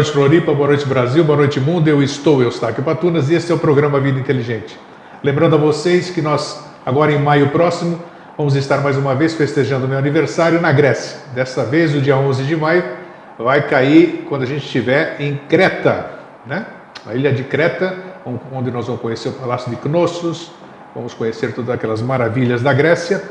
Noite, Floripa, boa noite, Brasil, boa noite, mundo. Eu estou, Eustáquio Patunas, e esse é o programa Vida Inteligente. Lembrando a vocês que nós, agora em maio próximo, vamos estar mais uma vez festejando meu aniversário na Grécia. Dessa vez, o dia 11 de maio, vai cair quando a gente estiver em Creta, né? A ilha de Creta, onde nós vamos conhecer o Palácio de Knossos, vamos conhecer todas aquelas maravilhas da Grécia.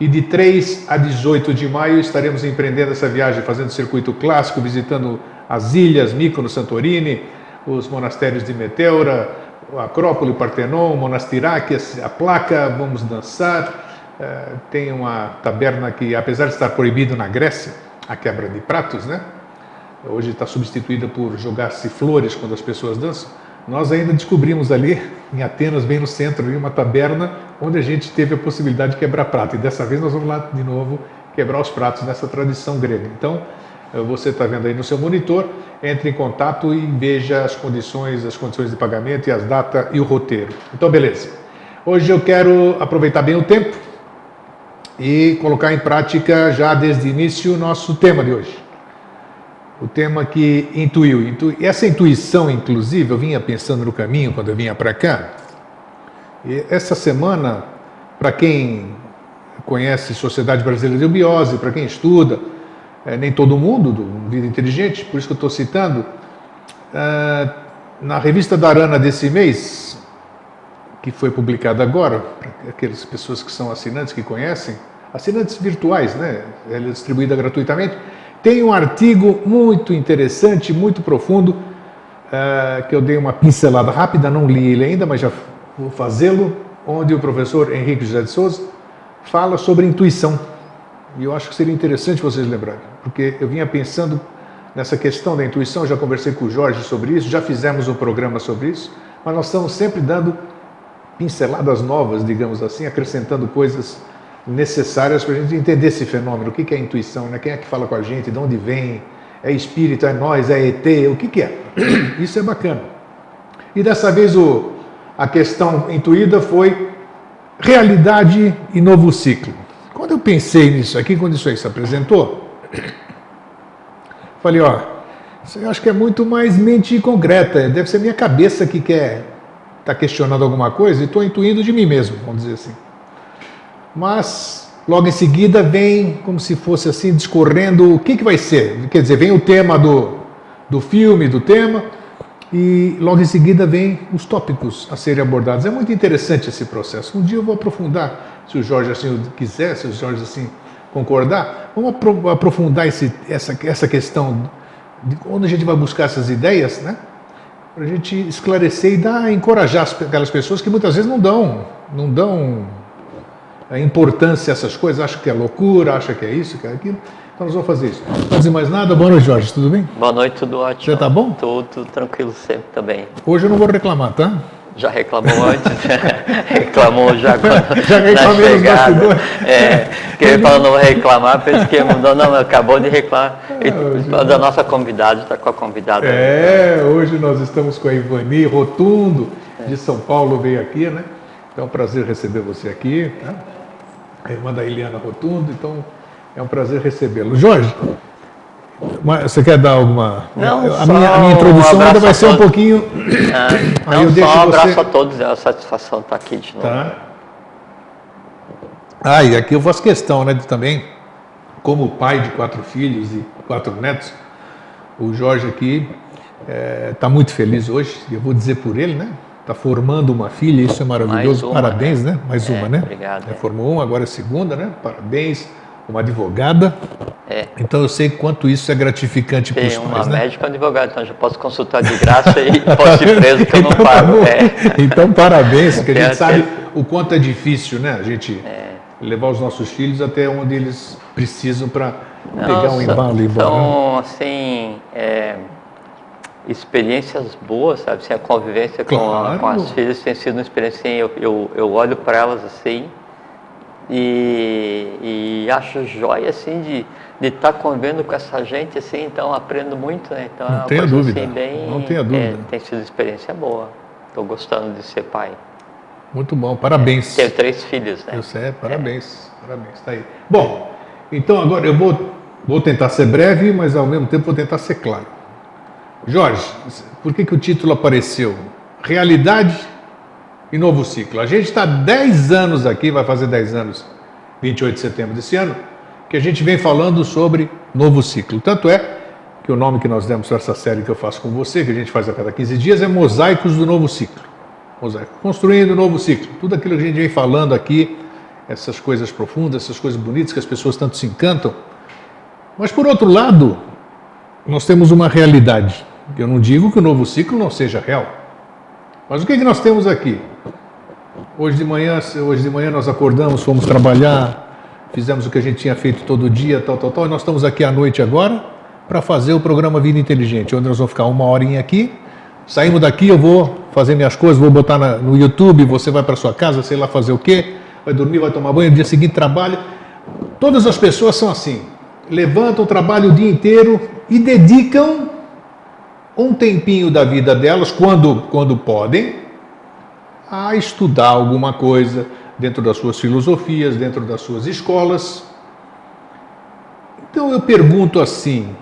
E de 3 a 18 de maio estaremos empreendendo essa viagem, fazendo circuito clássico, visitando as ilhas, Mykonos, Santorini, os monastérios de Meteora, a Acrópole, Partenon, o Monastiraque, a placa, vamos dançar. Eh, tem uma taberna que, apesar de estar proibido na Grécia, a quebra de pratos, né? Hoje está substituída por jogar-se flores quando as pessoas dançam. Nós ainda descobrimos ali, em Atenas, bem no centro, uma taberna onde a gente teve a possibilidade de quebrar prato. E dessa vez nós vamos lá de novo quebrar os pratos nessa tradição grega. Então, você está vendo aí no seu monitor, entre em contato e veja as condições, as condições de pagamento e as datas e o roteiro. Então, beleza. Hoje eu quero aproveitar bem o tempo e colocar em prática já desde o início o nosso tema de hoje. O tema que intuiu. Intu... Essa intuição, inclusive, eu vinha pensando no caminho quando eu vinha para cá. E essa semana, para quem conhece Sociedade Brasileira de Eubiose, para quem estuda, é, nem todo mundo do Vida Inteligente, por isso que eu estou citando, é, na revista da Arana desse mês, que foi publicada agora, para aquelas pessoas que são assinantes, que conhecem, assinantes virtuais, né? Ela é distribuída gratuitamente. Tem um artigo muito interessante, muito profundo, uh, que eu dei uma pincelada rápida, não li ele ainda, mas já vou fazê-lo, onde o professor Henrique José de Souza fala sobre intuição. E eu acho que seria interessante vocês lembrarem, porque eu vinha pensando nessa questão da intuição, já conversei com o Jorge sobre isso, já fizemos um programa sobre isso, mas nós estamos sempre dando pinceladas novas, digamos assim, acrescentando coisas necessárias para a gente entender esse fenômeno. O que é intuição? Né? Quem é que fala com a gente? De onde vem? É espírito? É nós? É ET? O que, que é? Isso é bacana. E dessa vez o, a questão intuída foi realidade e novo ciclo. Quando eu pensei nisso aqui, quando isso aí se apresentou, falei, ó, isso eu acho que é muito mais mente concreta, deve ser minha cabeça que quer está questionando alguma coisa e estou intuindo de mim mesmo, vamos dizer assim. Mas logo em seguida vem como se fosse assim, discorrendo o que, que vai ser. Quer dizer, vem o tema do, do filme, do tema, e logo em seguida vem os tópicos a serem abordados. É muito interessante esse processo. Um dia eu vou aprofundar, se o Jorge assim quiser, se o Jorge assim concordar, vamos aprofundar esse, essa, essa questão de onde a gente vai buscar essas ideias, né? para a gente esclarecer e dar, encorajar aquelas pessoas que muitas vezes não dão, não dão a importância a essas coisas, acham que é loucura, acham que é isso, que é aquilo. Então nós vamos fazer isso. Não dizer mais nada. Boa noite, Jorge. Tudo bem? Boa noite, tudo ótimo. Você tá bom? Tudo tranquilo sempre também. Hoje eu não vou reclamar, tá? Já reclamou antes, reclamou já quando Já reclamei nos bastidores. É, que ele falou não vou reclamar, pensei que mudou, não, acabou de reclamar. Ah, da nossa convidada, está com a convidada. É, hoje nós estamos com a Ivani Rotundo, de São Paulo, veio aqui, né? Então é um prazer receber você aqui, tá? A irmã da Eliana Rotundo, então é um prazer recebê-lo. Jorge, você quer dar alguma. Não, a, minha, a minha introdução um ainda vai ser um pouquinho. É, não, eu só um abraço você... a todos, é uma satisfação estar aqui de novo. Tá. Ah, e aqui eu faço questão, né, de também, como pai de quatro filhos e quatro netos, o Jorge aqui está é, tá muito feliz hoje, eu vou dizer por ele, né? Está formando uma filha, isso é maravilhoso. Uma, Parabéns, né? né? Mais é, uma, né? Obrigado. É, formou uma, agora é segunda, né? Parabéns uma advogada. É. Então eu sei quanto isso é gratificante para os pais. Uma né? médica e um advogado, então já posso consultar de graça e posso ir preso que eu não então, pago. Tá é. Então parabéns, porque a gente sabe o quanto é difícil, né? A gente é. levar os nossos filhos até onde eles precisam para pegar um embalo e ir embora. Então, né? assim, é, experiências boas, sabe? Assim, a convivência claro. com, com, as filhas tem sido uma experiência, assim, eu, eu, eu olho para elas assim e, e acho joia assim de de estar tá convivendo com essa gente assim, então aprendo muito, né? Então não é tenha dúvida. Assim, bem, não tenha dúvida. É, tem sido experiência boa. Estou gostando de ser pai. Muito bom, parabéns. É, tenho três filhos, né? Eu sei, parabéns, é. parabéns. Tá aí. Bom, então agora eu vou vou tentar ser breve, mas ao mesmo tempo vou tentar ser claro. Jorge, por que, que o título apareceu? Realidade e novo ciclo. A gente está 10 anos aqui, vai fazer 10 anos, 28 de setembro desse ano, que a gente vem falando sobre novo ciclo. Tanto é que o nome que nós demos para essa série que eu faço com você, que a gente faz a cada 15 dias, é Mosaicos do Novo Ciclo. Mosaico. Construindo o novo ciclo. Tudo aquilo que a gente vem falando aqui, essas coisas profundas, essas coisas bonitas que as pessoas tanto se encantam. Mas, por outro lado, nós temos uma realidade. Eu não digo que o novo ciclo não seja real. Mas o que, é que nós temos aqui? Hoje de manhã, hoje de manhã nós acordamos, fomos trabalhar, fizemos o que a gente tinha feito todo dia, tal, tal, tal, e nós estamos aqui à noite agora para fazer o programa Vida Inteligente, onde nós vamos ficar uma horinha aqui. Saímos daqui, eu vou fazer minhas coisas, vou botar na, no YouTube, você vai para sua casa, sei lá fazer o quê, vai dormir, vai tomar banho, no dia seguinte trabalho. Todas as pessoas são assim. Levantam, trabalham o dia inteiro e dedicam um tempinho da vida delas, quando, quando podem, a estudar alguma coisa dentro das suas filosofias, dentro das suas escolas. Então eu pergunto assim: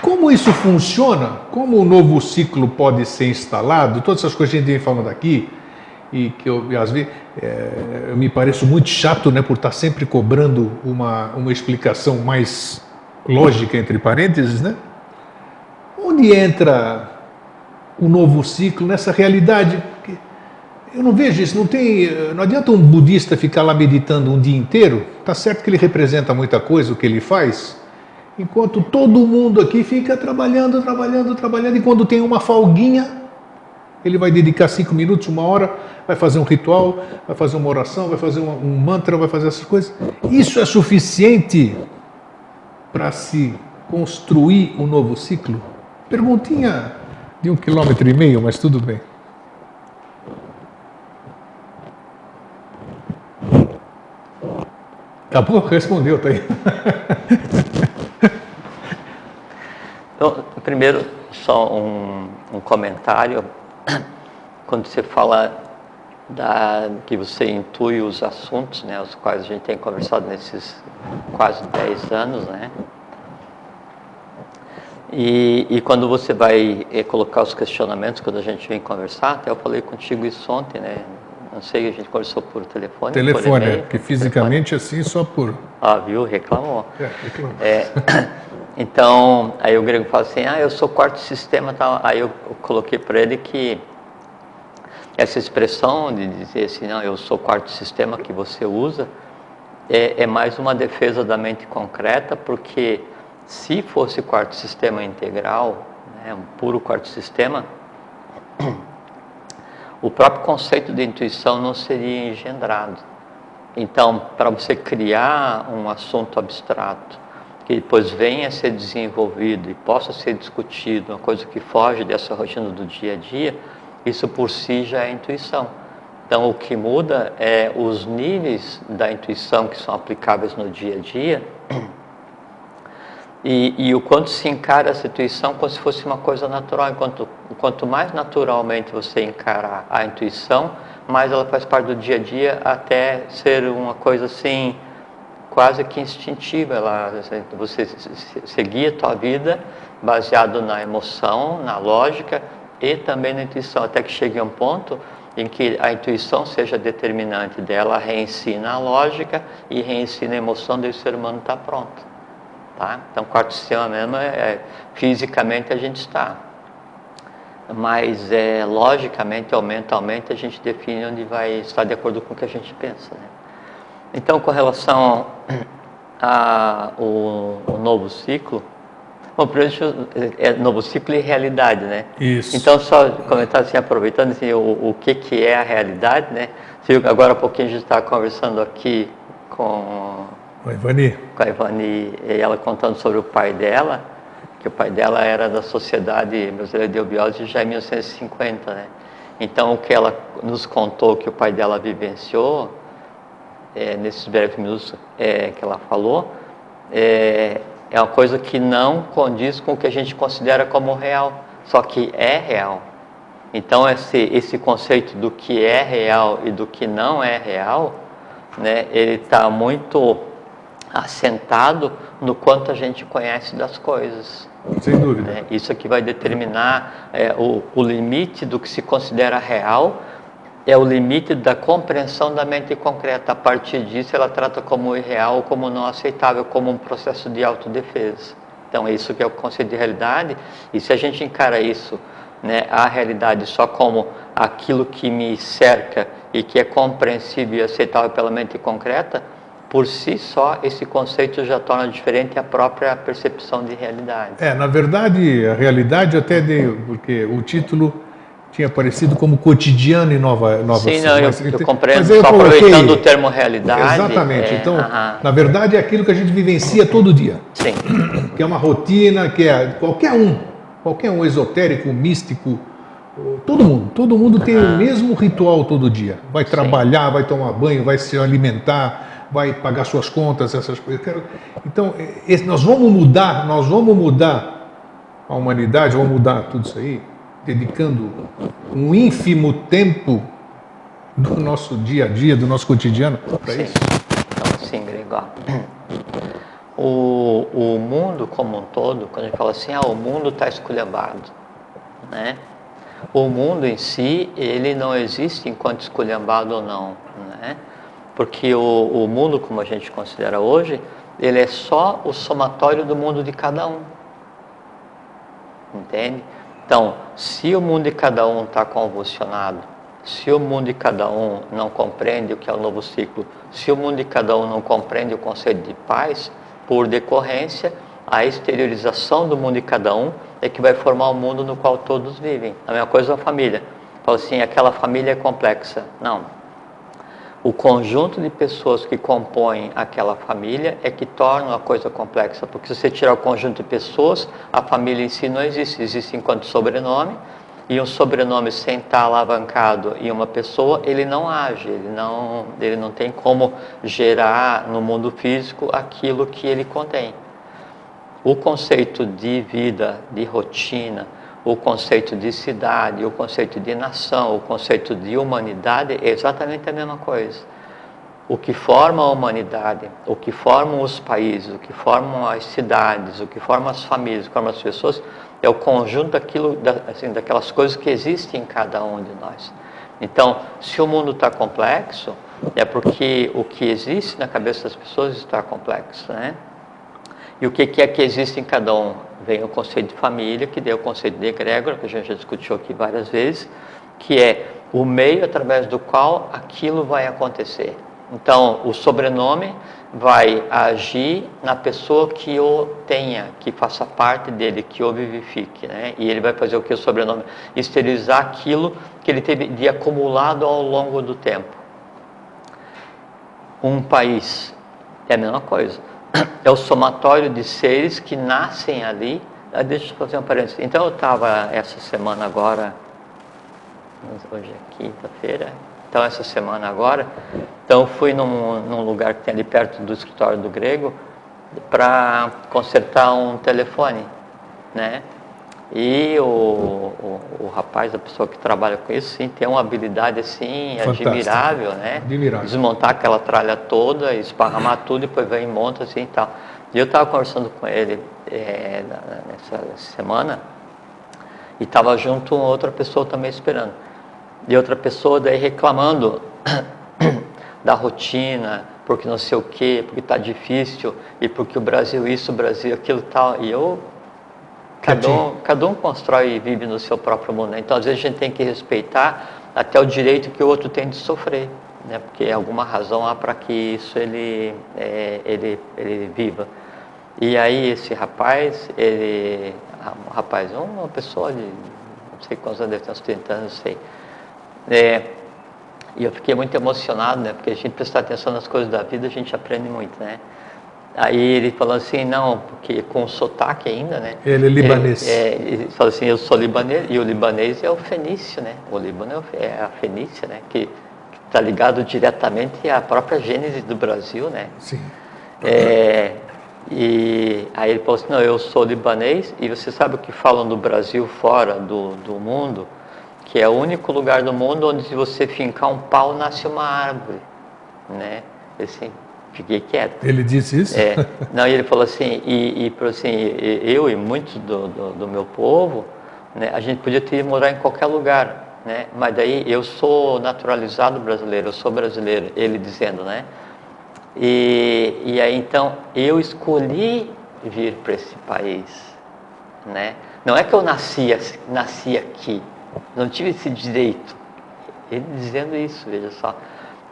como isso funciona? Como o novo ciclo pode ser instalado? Todas essas coisas que a gente vem falando aqui, e que eu, às vezes, é, eu me pareço muito chato né, por estar sempre cobrando uma, uma explicação mais lógica, entre parênteses, né? Onde entra o novo ciclo nessa realidade? Eu não vejo isso, não tem, não adianta um budista ficar lá meditando um dia inteiro, tá certo que ele representa muita coisa o que ele faz, enquanto todo mundo aqui fica trabalhando, trabalhando, trabalhando, e quando tem uma folguinha, ele vai dedicar cinco minutos, uma hora, vai fazer um ritual, vai fazer uma oração, vai fazer um, um mantra, vai fazer essas coisas. Isso é suficiente para se construir um novo ciclo? Perguntinha de um quilômetro e meio, mas tudo bem. Acabou? Respondeu, tá aí. Então, primeiro, só um, um comentário. Quando você fala da, que você intui os assuntos, né, os quais a gente tem conversado nesses quase 10 anos, né? E, e quando você vai eh, colocar os questionamentos, quando a gente vem conversar, até eu falei contigo isso ontem, né? Não sei, a gente conversou por telefone. Telefone, é, porque fisicamente telefone. assim só por. Ah, viu? Reclamou. É, reclamou. É, então, aí o grego fala assim: ah, eu sou quarto sistema tal. Aí eu, eu coloquei para ele que essa expressão de dizer assim, não, eu sou quarto sistema que você usa, é, é mais uma defesa da mente concreta, porque se fosse quarto sistema integral, né, um puro quarto sistema, o próprio conceito de intuição não seria engendrado. Então, para você criar um assunto abstrato que depois venha a ser desenvolvido e possa ser discutido, uma coisa que foge dessa rotina do dia a dia, isso por si já é intuição. Então, o que muda é os níveis da intuição que são aplicáveis no dia a dia e, e, o quanto se encara essa intuição como se fosse uma coisa natural. Enquanto, quanto mais naturalmente você encarar a intuição, mais ela faz parte do dia a dia até ser uma coisa assim, quase que instintiva. Ela, você seguir a tua vida baseado na emoção, na lógica e também na intuição, até que chegue a um ponto em que a intuição seja determinante dela, reensina a lógica e reensina a emoção, daí o ser humano está pronto. Tá? Então, quarto sistema mesmo, é, é, fisicamente a gente está. Mas, é, logicamente ou mentalmente, a gente define onde vai estar de acordo com o que a gente pensa. Né? Então, com relação ao novo ciclo, Bom, primeiro, é novo ciclo e realidade, né? Isso. Então, só comentar assim, aproveitando assim, o, o que, que é a realidade, né? Agora há pouquinho a gente está conversando aqui com com a Ivani. Com a Ivani, e ela contando sobre o pai dela, que o pai dela era da Sociedade Brasileira de Eubiose já em 1950, né? Então, o que ela nos contou que o pai dela vivenciou, é, nesses breves minutos é, que ela falou, é, é uma coisa que não condiz com o que a gente considera como real, só que é real. Então, esse, esse conceito do que é real e do que não é real, né, ele está muito assentado no quanto a gente conhece das coisas. Sem dúvida. É, isso aqui vai determinar é, o, o limite do que se considera real é o limite da compreensão da mente concreta. A partir disso, ela trata como irreal, como não aceitável, como um processo de autodefesa. Então, é isso que é o conceito de realidade. E se a gente encara isso, né, a realidade só como aquilo que me cerca e que é compreensível e aceitável pela mente concreta, por si só esse conceito já torna diferente a própria percepção de realidade. É, na verdade, a realidade até de, porque o título tinha aparecido como cotidiano em Nova Nova Sim, não, eu, eu compreendo, mas eu só coloquei, aproveitando o termo realidade. Exatamente. É, então, na verdade, é aquilo que a gente vivencia todo dia, Sim, que é uma rotina, que é qualquer um, qualquer um esotérico, místico, todo mundo, todo mundo tem o mesmo ritual todo dia. Vai trabalhar, vai tomar banho, vai se alimentar, vai pagar suas contas, essas coisas. Quero- Então, esse- nós vamos mudar, nós vamos mudar a humanidade, vamos mudar tudo isso aí, dedicando um ínfimo tempo do nosso dia a dia, do nosso cotidiano para isso. Então, sim, Gregório. O, o mundo como um todo, quando a gente fala assim, ah, o mundo está esculhambado, né? O mundo em si, ele não existe enquanto esculhambado ou não, né? Porque o, o mundo, como a gente considera hoje, ele é só o somatório do mundo de cada um. Entende? Então, se o mundo de cada um está convulsionado, se o mundo de cada um não compreende o que é o novo ciclo, se o mundo de cada um não compreende o conceito de paz, por decorrência, a exteriorização do mundo de cada um é que vai formar o mundo no qual todos vivem. A mesma coisa a família. Fala assim, aquela família é complexa. Não, o conjunto de pessoas que compõem aquela família é que torna a coisa complexa, porque se você tirar o conjunto de pessoas, a família em si não existe, existe enquanto sobrenome, e um sobrenome sem estar alavancado em uma pessoa, ele não age, ele não, ele não tem como gerar no mundo físico aquilo que ele contém. O conceito de vida, de rotina, o conceito de cidade, o conceito de nação, o conceito de humanidade é exatamente a mesma coisa. O que forma a humanidade, o que formam os países, o que formam as cidades, o que formam as famílias, o que formam as pessoas, é o conjunto daquilo, da, assim, daquelas coisas que existem em cada um de nós. Então, se o mundo está complexo, é porque o que existe na cabeça das pessoas está complexo, né? E o que é que existe em cada um? Vem o conceito de família, que deu o conceito de egrégora, que a gente já discutiu aqui várias vezes, que é o meio através do qual aquilo vai acontecer. Então, o sobrenome vai agir na pessoa que o tenha, que faça parte dele, que o vivifique, né? E ele vai fazer o que o sobrenome? Esterilizar aquilo que ele teve de acumulado ao longo do tempo. Um país é a mesma coisa. É o somatório de seres que nascem ali. Ah, Deixa eu fazer um parênteses. Então, eu estava essa semana agora, hoje é quinta-feira, então essa semana agora, então fui num, num lugar que tem ali perto do escritório do grego para consertar um telefone, né? E o, o, o rapaz, a pessoa que trabalha com isso, sim, tem uma habilidade assim Fantástica. admirável, né? Admirável. Desmontar aquela tralha toda, esparramar tudo, depois vem e monta assim e tal. E eu estava conversando com ele na- nessa semana e estava junto outra pessoa também esperando. E outra pessoa daí reclamando da rotina, porque não sei o quê, porque está difícil, e porque o Brasil isso, o Brasil aquilo tal. E eu, cada um, cada um constrói e vive no seu próprio mundo. né? Então, às vezes, a gente tem que respeitar até o direito que o outro tem de sofrer, né? porque alguma razão há para que isso ele, é, ele, ele viva. E aí, esse rapaz, ele, um rapaz, uma pessoa de, não sei quantos anos, deve ter uns 30 anos, não sei. É, e eu fiquei muito emocionado, né? Porque a gente prestar atenção nas coisas da vida, a gente aprende muito, né? Aí ele falou assim, não, porque com sotaque ainda, né? Ele é libanês. Ele, é, ele falou assim, eu sou libanês, e o libanês é o fenício, né? O Líbano é é a fenícia, né? Que está ligado diretamente à própria gênese do Brasil, né? Sim. É, e aí ele falou assim, não, eu sou libanês e você sabe o que falam do Brasil fora do, do mundo? Que é o único lugar do mundo onde se você fincar um pau nasce uma árvore, né? Assim, fiquei quieto. Ele disse isso? É, não, ele falou assim, e, e assim, eu e muitos do, do, do meu povo, né, a gente podia ter morar em qualquer lugar, né? Mas daí eu sou naturalizado brasileiro, eu sou brasileiro, ele dizendo, né? E, e aí então eu escolhi vir para esse país, né? Não é que eu nasci, nasci aqui, não tive esse direito. Ele dizendo isso, veja só.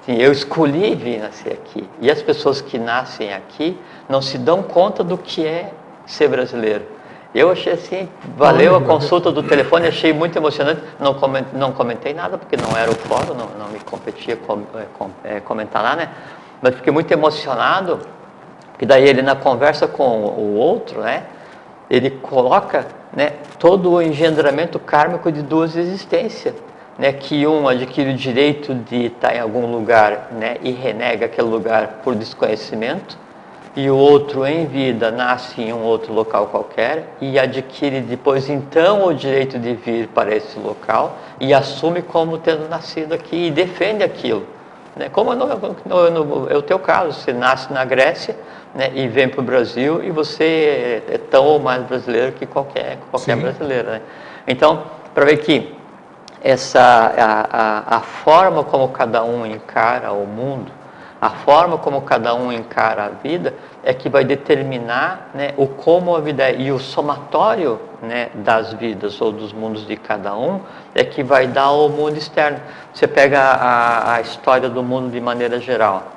Sim, eu escolhi vir nascer aqui. E as pessoas que nascem aqui não se dão conta do que é ser brasileiro. Eu achei assim, valeu a consulta do telefone, achei muito emocionante. Não comentei, não comentei nada, porque não era o fórum, não, não me competia com, é, com, é, comentar lá, né? Mas fiquei muito emocionado, que daí ele na conversa com o outro, né? Ele coloca né, todo o engendramento kármico de duas existências. Né, que um adquire o direito de estar em algum lugar né, e renega aquele lugar por desconhecimento, e o outro em vida nasce em um outro local qualquer e adquire depois então o direito de vir para esse local e assume como tendo nascido aqui e defende aquilo. Né? Como no, no, no, é o teu caso, você nasce na Grécia né, e vem para o Brasil e você é, tão ou mais brasileiro que qualquer, qualquer brasileiro. Né? Então, para ver que essa, a, a, a forma como cada um encara o mundo a forma como cada um encara a vida é que vai determinar né, o como a vida é. E o somatório né, das vidas ou dos mundos de cada um é que vai dar o mundo externo. Você pega a, a história do mundo de maneira geral.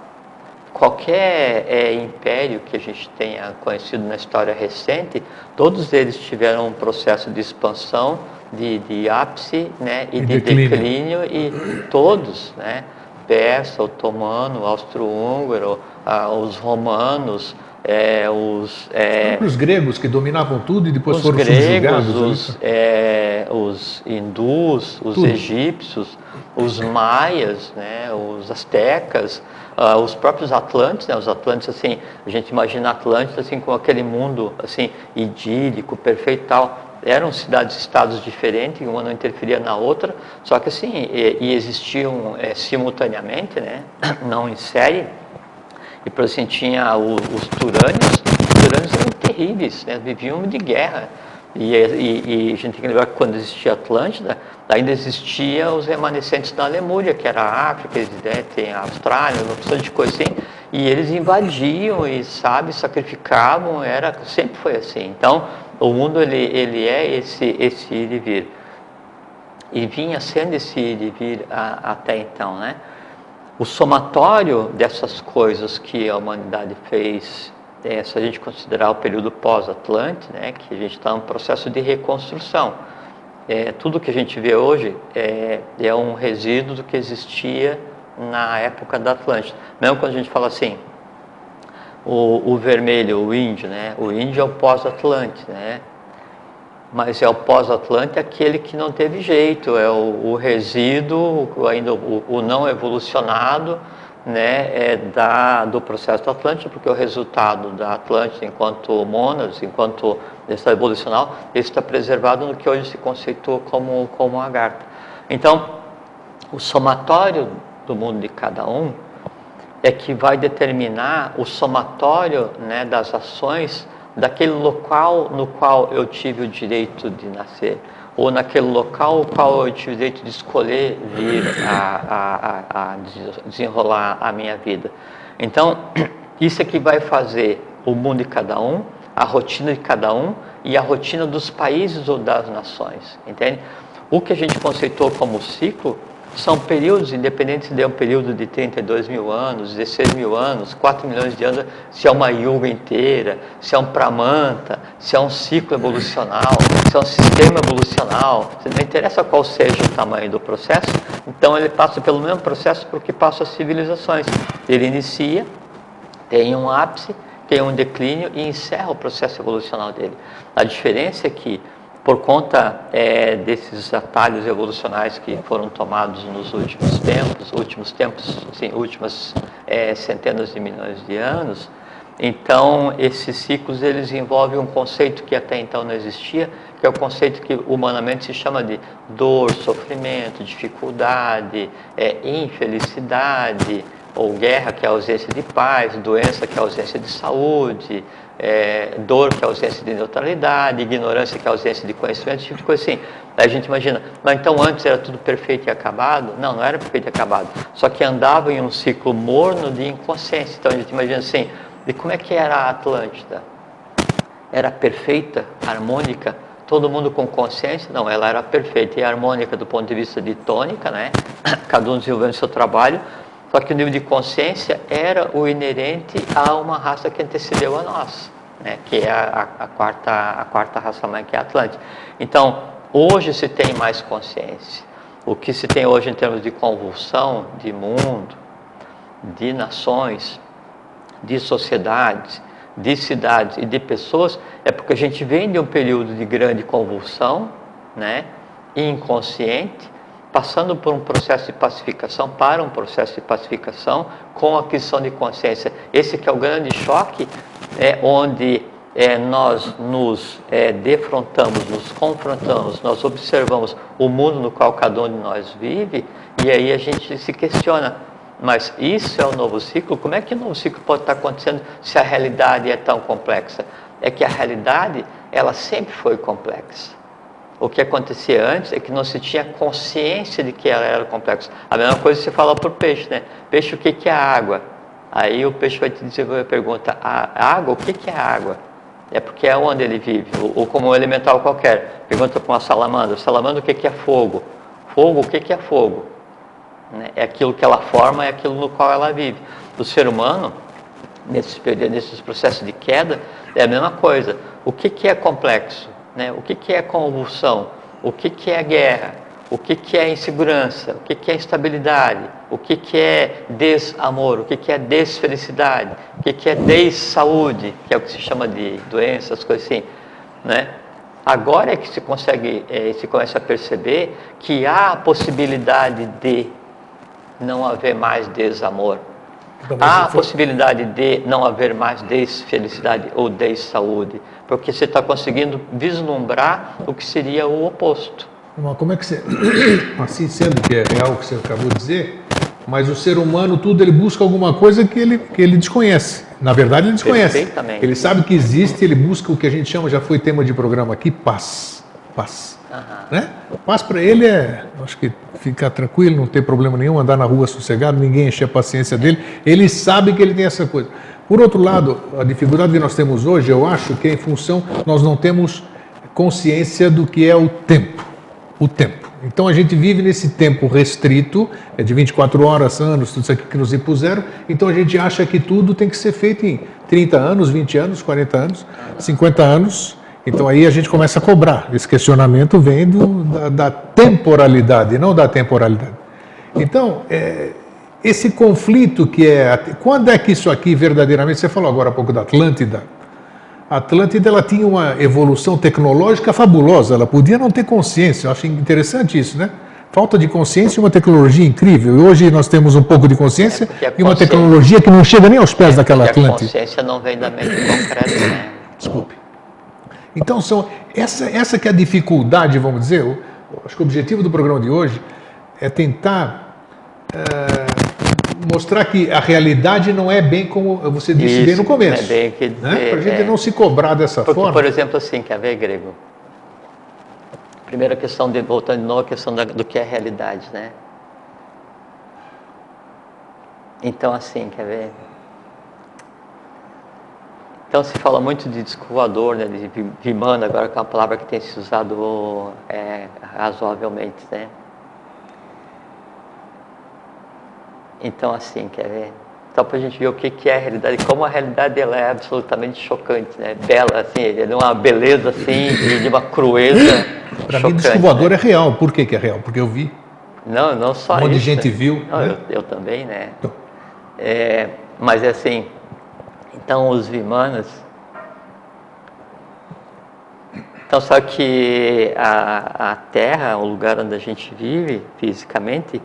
Qualquer é, império que a gente tenha conhecido na história recente, todos eles tiveram um processo de expansão, de, de ápice né, e, e de declínio. declínio, e todos, né? persa, otomano, austro-húngaro, ah, os romanos, é, os, é, os gregos que dominavam tudo e depois foram gregos, subjugados. Os, é, os hindus, os tudo. egípcios, os maias, né, os astecas, uh, os próprios atlantes, né, os atlantes assim, a gente imagina Atlantes assim com aquele mundo assim idílico, perfeito tal eram cidades-estados diferentes, uma não interferia na outra, só que assim, e, e existiam é, simultaneamente, né, não em série, e por assim tinha o, os turânios, os turânios eram terríveis, né, viviam de guerra, e, e, e, a gente tem que lembrar que quando existia Atlântida, ainda existia os remanescentes da Lemúria, que era a África, né, tem a Austrália, uma opção de coisa assim, e eles invadiam e, sabe, sacrificavam, era, sempre foi assim. Então, o mundo ele, ele é esse, esse ir e vir. E vinha sendo esse ir e vir a, até então, né? O somatório dessas coisas que a humanidade fez, é, se a gente considerar o período pós-Atlante, né, que a gente está em um processo de reconstrução. É, tudo que a gente vê hoje é, é um resíduo do que existia na época da Atlântida. Mesmo quando a gente fala assim, o, o vermelho, o índio, né? O índio é o pós-Atlante, né? Mas é o pós-Atlante aquele que não teve jeito, é o, o resíduo, ainda o, o, não evolucionado, né? É da, do processo do Atlântico, porque o resultado da Atlântida, enquanto monas, enquanto está evolucional, está preservado no que hoje se conceitua como, como lagarto. Então, o somatório do mundo de cada um é que vai determinar o somatório né, das ações daquele local no qual eu tive o direito de nascer, ou naquele local no qual eu tive o direito de escolher vir a, a, a desenrolar a minha vida. Então, isso é que vai fazer o mundo de cada um, a rotina de cada um e a rotina dos países ou das nações, entende? O que a gente conceitou como ciclo são períodos, independente é um período de 32 mil anos, 16 mil anos, 4 milhões de anos, se é uma yuga inteira, se é um pramanta, se é um ciclo evolucional, se é um sistema evolucional, não interessa qual seja o tamanho do processo, então ele passa pelo mesmo processo porque passa as civilizações. Ele inicia, tem um ápice, tem um declínio e encerra o processo evolucional dele. A diferença é que por conta é, desses atalhos evolucionais que foram tomados nos últimos tempos, últimos tempos, sim, últimas é, centenas de milhões de anos, então esses ciclos eles envolvem um conceito que até então não existia, que é o conceito que humanamente se chama de dor, sofrimento, dificuldade, é, infelicidade, ou guerra, que é a ausência de paz, doença, que é a ausência de saúde, é, dor, que é ausência de neutralidade, ignorância, que é ausência de conhecimento, esse tipo de coisa assim. Aí a gente imagina, mas então antes era tudo perfeito e acabado? Não, não era perfeito e acabado. Só que andava em um ciclo morno de inconsciência. Então a gente imagina assim, de como é que era a Atlântida? Era perfeita, harmônica, todo mundo com consciência? Não, ela era perfeita e harmônica do ponto de vista de tônica, né? Cada um desenvolvendo seu trabalho, só que o nível de consciência era o inerente a uma raça que antecedeu a nós, né? que é a, a, a quarta, a quarta raça mãe, que é a Atlântica. Então, hoje se tem mais consciência. O que se tem hoje em termos de convulsão de mundo, de nações, de sociedades, de cidades e de pessoas, é porque a gente vem de um período de grande convulsão, né? inconsciente, passando por um processo de pacificação para um processo de pacificação com aquisição de consciência. Esse que é o grande choque, é onde é, nós nos é, defrontamos, nos confrontamos, nós observamos o mundo no qual cada um de nós vive e aí a gente se questiona, mas isso é o novo ciclo? Como é que o novo ciclo pode estar acontecendo se a realidade é tão complexa? É que a realidade, ela sempre foi complexa. O que acontecia antes é que não se tinha consciência de que ela era complexa. A mesma coisa se fala para o peixe, né? Peixe, o que, que é água? Aí o peixe vai te desenvolver a pergunta: a água, o que, que é água? É porque é onde ele vive, ou, ou como um elemental qualquer. Pergunta para uma salamandra: salamandra, o que, que é fogo? Fogo, o que, que é fogo? Né? É aquilo que ela forma, é aquilo no qual ela vive. O ser humano, nesses, nesses processos de queda, é a mesma coisa. O que, que é complexo? Né? O que, que é convulsão? O que, que é guerra? O que, que é insegurança? O que, que é instabilidade? O que, que é desamor? O que, que é desfelicidade? O que, que é dessaúde? Que é o que se chama de doenças, coisas assim. Né? Agora é que se consegue, é, se começa a perceber que há a possibilidade de não haver mais desamor. Há a possibilidade de não haver mais desfelicidade ou dessaúde porque você está conseguindo vislumbrar o que seria o oposto. Mas como é que você, assim sendo que é real o que você acabou de dizer, mas o ser humano tudo ele busca alguma coisa que ele que ele desconhece. Na verdade ele desconhece. Ele sabe que existe, ele busca o que a gente chama, já foi tema de programa aqui, paz, paz. Né? Paz para ele é, acho que ficar tranquilo, não ter problema nenhum, andar na rua sossegado, ninguém encher a paciência dele. Ele sabe que ele tem essa coisa. Por outro lado, a dificuldade que nós temos hoje, eu acho que é em função, nós não temos consciência do que é o tempo. O tempo. Então a gente vive nesse tempo restrito, é de 24 horas, anos, tudo isso aqui que nos impuseram, então a gente acha que tudo tem que ser feito em 30 anos, 20 anos, 40 anos, 50 anos. Então aí a gente começa a cobrar. Esse questionamento vem do, da, da temporalidade, não da temporalidade. Então, é, esse conflito que é. Quando é que isso aqui verdadeiramente. Você falou agora há pouco da Atlântida. A Atlântida ela tinha uma evolução tecnológica fabulosa, ela podia não ter consciência. Eu acho interessante isso, né? Falta de consciência e uma tecnologia incrível. E hoje nós temos um pouco de consciência é e uma tecnologia que não chega nem aos pés é daquela Atlântida. A consciência não vem da mente concreta, né? Desculpe. Então, são, essa, essa que é a dificuldade, vamos dizer. Eu, acho que o objetivo do programa de hoje é tentar. É, mostrar que a realidade não é bem como você disse Isso, bem no começo. É bem que né? Para a gente é. não se cobrar dessa Porque, forma. Por exemplo, assim, quer ver, Grego? Primeira questão, de, voltando de novo, a questão da, do que é realidade, né? Então, assim, quer ver? Então se fala muito de disco voador, né, de Vimana, agora que é uma palavra que tem se usado é, razoavelmente, né? Então, assim, quer ver? Só para a gente ver o que, que é a realidade, como a realidade ela é absolutamente chocante, né? Bela, assim, é de uma beleza, assim, de uma crueza Para mim, o voador né? é real. Por que, que é real? Porque eu vi. Não, não só um monte de gente viu. Não, né? eu, eu, também, né? Então. É, mas é assim, então os Vimanas... Então, só que a, a Terra, o lugar onde a gente vive fisicamente,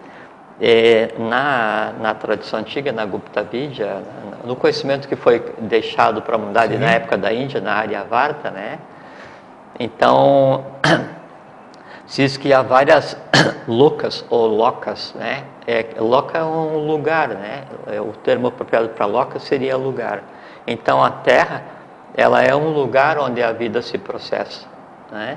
é, na, na tradição antiga, na Gupta Vidya, no conhecimento que foi deixado para a humanidade na época da Índia, na Aryavarta, né? Então, Se diz que há várias locas ou locas, né? É, loca é um lugar, né? É, o termo apropriado para loca seria lugar. Então a Terra, ela é um lugar onde a vida se processa, né?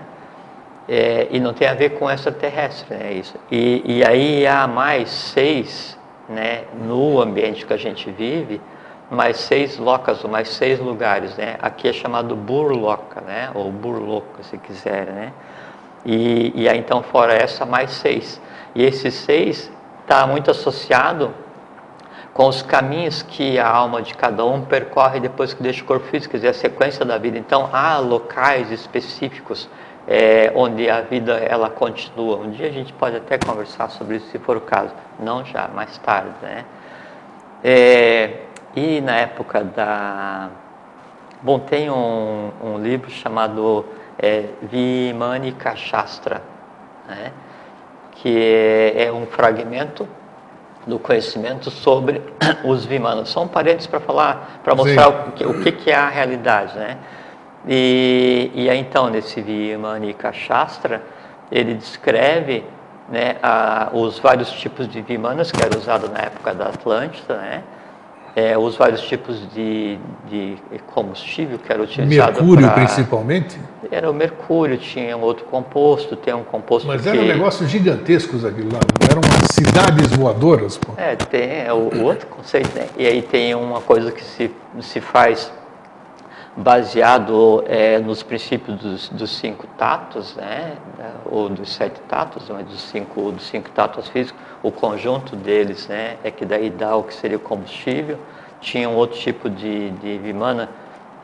É, e não tem a ver com extraterrestre, né? Isso. E, e aí há mais seis, né? No ambiente que a gente vive, mais seis locas, mais seis lugares, né? Aqui é chamado burloca, né? Ou burloca, se quiser, né? E, e aí então fora essa, mais seis. E esses seis está muito associado com os caminhos que a alma de cada um percorre depois que deixa o corpo físico, quer dizer, a sequência da vida. Então há locais específicos é, onde a vida ela continua. Um dia a gente pode até conversar sobre isso se for o caso, não já, mais tarde, né? É, e na época da. Bom, tem um, um livro chamado é, Vimanika Shastra, né? que é, é um fragmento do conhecimento sobre os Vimanas. São parentes para falar, para mostrar o que, o que, é a realidade, né? E, e aí, então, nesse Vimanika Shastra, ele descreve né, a, os vários tipos de Vimanas que eram usados na época da Atlântida, né? É, os vários tipos de, de combustível que era utilizado. Mercúrio, pra... principalmente? Era o mercúrio, tinha um outro composto, tem um composto. Mas que... eram negócios gigantescos aquilo lá, eram cidades voadoras. Pô. É, tem é, o, o, outro conceito, né? E aí tem uma coisa que se, se faz baseado é, nos princípios dos, dos, cinco tatos, né, ou dos sete tatos, mas dos cinco, dos cinco tatos físicos, o conjunto deles né, é que daí dá o que seria o combustível. Tinha um outro tipo de, de vimana,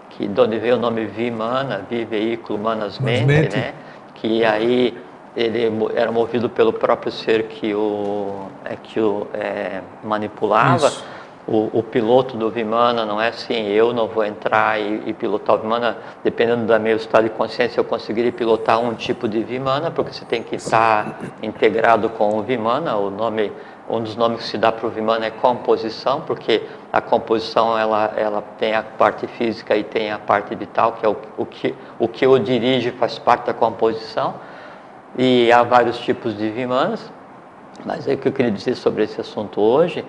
que, de onde veio o nome vimana, vi veículo manas mente, né, que aí ele era movido pelo próprio ser que o, é, que o é, manipulava. Isso o, o, piloto do Vimana não é assim, eu não vou entrar e, e, pilotar o Vimana, dependendo do meu estado de consciência, eu conseguiria pilotar um tipo de Vimana, porque você tem que estar integrado com o Vimana, o nome, um dos nomes que se dá para o Vimana é composição, porque a composição ela, ela tem a parte física e tem a parte vital, que é o, o, que, o que o dirige faz parte da composição, e há vários tipos de Vimanas, mas é o que eu queria dizer sobre esse assunto hoje,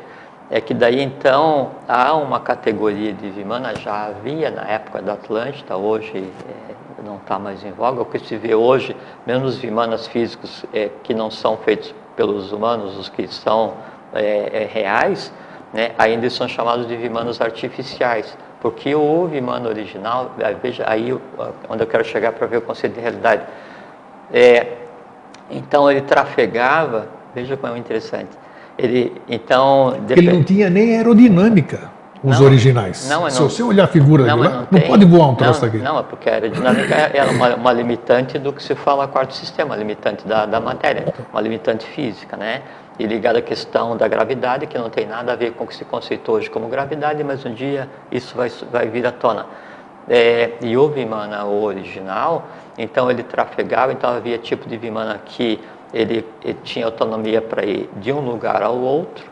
é que daí então há uma categoria de Vimana, já havia na época da Atlântida, hoje é, não está mais em voga, o que se vê hoje, menos Vimanas físicos é, que não são feitos pelos humanos, os que são é, é reais, né, ainda são chamados de Vimanas artificiais, porque o Vimana original, é, veja aí onde eu quero chegar para ver o conceito de realidade, é, então ele trafegava, veja como é interessante, ele, então, dep... ele não tinha nem aerodinâmica, os não, originais. Não, Se você olhar a figura não, lá, não, não pode voar um troço aqui. Não, é porque a aerodinâmica é, é uma, uma, limitante do que se fala quarto sistema, limitante da, da matéria, uma limitante física, né? E ligada à questão da gravidade, que não tem nada a ver com o que se conceitou hoje como gravidade, mas um dia isso vai, vai vir à tona. É, e o Vimana original, então ele trafegava, então havia tipo de Vimana que ele, ele tinha autonomia para ir de um lugar ao outro,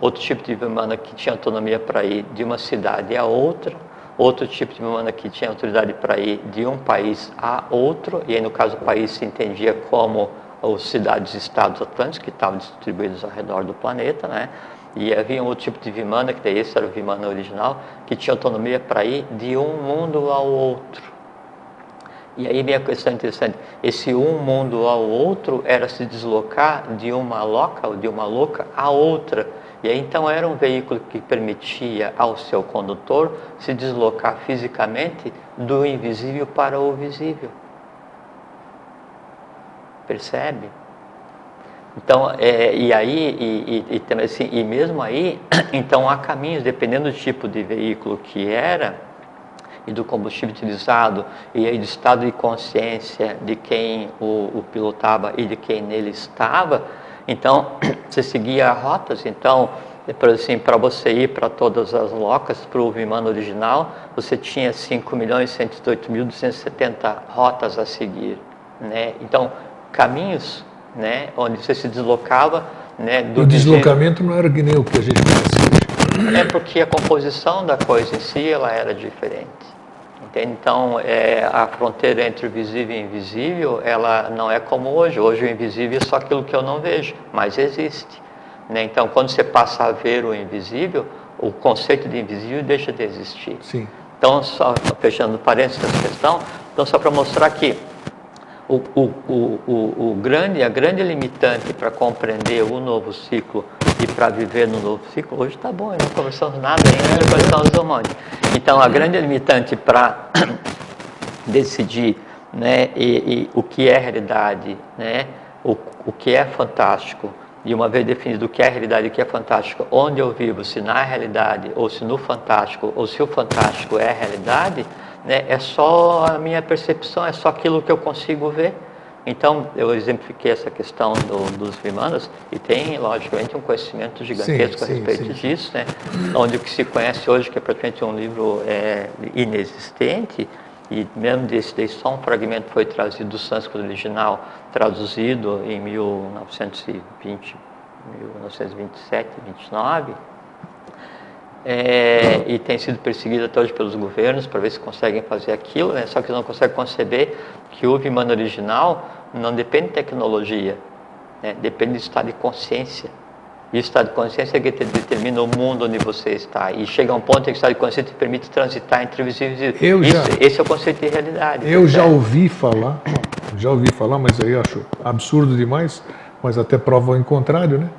outro tipo de Vimana que tinha autonomia para ir de uma cidade a outra, outro tipo de Vimana que tinha autoridade para ir de um país a outro, e aí no caso o país se entendia como os cidades-estados atlânticos que estavam distribuídos ao redor do planeta, né? E havia um outro tipo de Vimana, que daí esse era o Vimana original, que tinha autonomia para ir de um mundo ao outro. E aí vem a questão interessante: esse um mundo ao outro era se deslocar de uma loca ou de uma louca a outra. E aí então era um veículo que permitia ao seu condutor se deslocar fisicamente do invisível para o visível. Percebe? Então, é, e aí, e, e, e, assim, e mesmo aí, então há caminhos, dependendo do tipo de veículo que era, e do combustível utilizado e aí do estado de consciência de quem o, o pilotava e de quem nele estava, então você seguia rotas. Então, por assim, para você ir para todas as locas, para o Vimano original, você tinha 5.108.270 rotas a seguir. Né? Então, caminhos né, onde você se deslocava. Né, do o deslocamento não era que nem o que a gente conhece É porque a composição da coisa em si ela era diferente? Então, é, a fronteira entre o visível e o invisível, ela não é como hoje. Hoje o invisível é só aquilo que eu não vejo, mas existe. Né? Então, quando você passa a ver o invisível, o conceito de invisível deixa de existir. Sim. Então, só fechando parênteses essa questão, então só para mostrar que o, o, o, o, o grande, a grande limitante para compreender o novo ciclo e para viver no novo ciclo, hoje está bom, não conversamos nada ainda, conversamos um monte. Então, a grande limitante para decidir né, e, e, o que é realidade, né, o, o que é fantástico, e uma vez definido o que é realidade e o que é fantástico, onde eu vivo, se na realidade, ou se no fantástico, ou se o fantástico é realidade, né, é só a minha percepção, é só aquilo que eu consigo ver. Então, eu exemplifiquei essa questão do, dos Vimanas e tem, logicamente, um conhecimento gigantesco sim, a respeito sim, sim. disso, né? onde o que se conhece hoje, que é praticamente um livro é, inexistente, e mesmo desse daí só um fragmento foi trazido do sânscrito original, traduzido em 1920, 1927, 29, é, e tem sido perseguido até hoje pelos governos para ver se conseguem fazer aquilo, né? só que não conseguem conceber que o Vimana original não depende de tecnologia, né? depende do estado de consciência. E o estado de consciência é que determina o mundo onde você está. E chega a um ponto em que o estado de consciência te permite transitar entre visíveis e eu já, Esse é o conceito de realidade. Eu já ouvi falar, já ouvi falar, mas aí eu acho absurdo demais, mas até prova o contrário, né?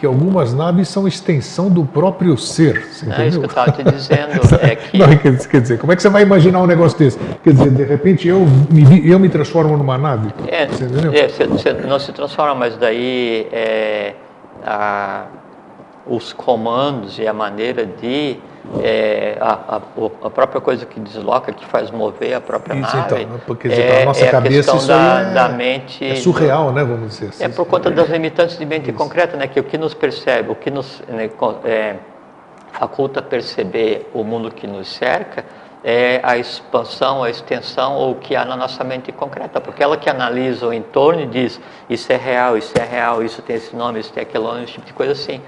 Que algumas naves são extensão do próprio ser. é isso que eu estava te dizendo. É que... Não, quer dizer, como é que você vai imaginar um negócio desse? Quer dizer, de repente eu me, eu me transformo numa nave? É, você, é, você, você não se transforma, mas daí. É a, os comandos e a maneira de é, a, a, a, própria coisa que desloca, que faz mover a própria isso, nave. Então, né? porque é, a nossa é cabeça isso da, é, da mente. É surreal, né? Vamos dizer assim. É por conta das limitantes de mente isso. concreta, né? Que o que nos percebe, o que nos né, é, faculta perceber o mundo que nos cerca é a expansão, a extensão ou o que há na nossa mente concreta, porque ela que analisa o entorno e diz isso é real, isso é real, isso tem esse nome, isso tem aquele nome, esse tipo de coisa assim.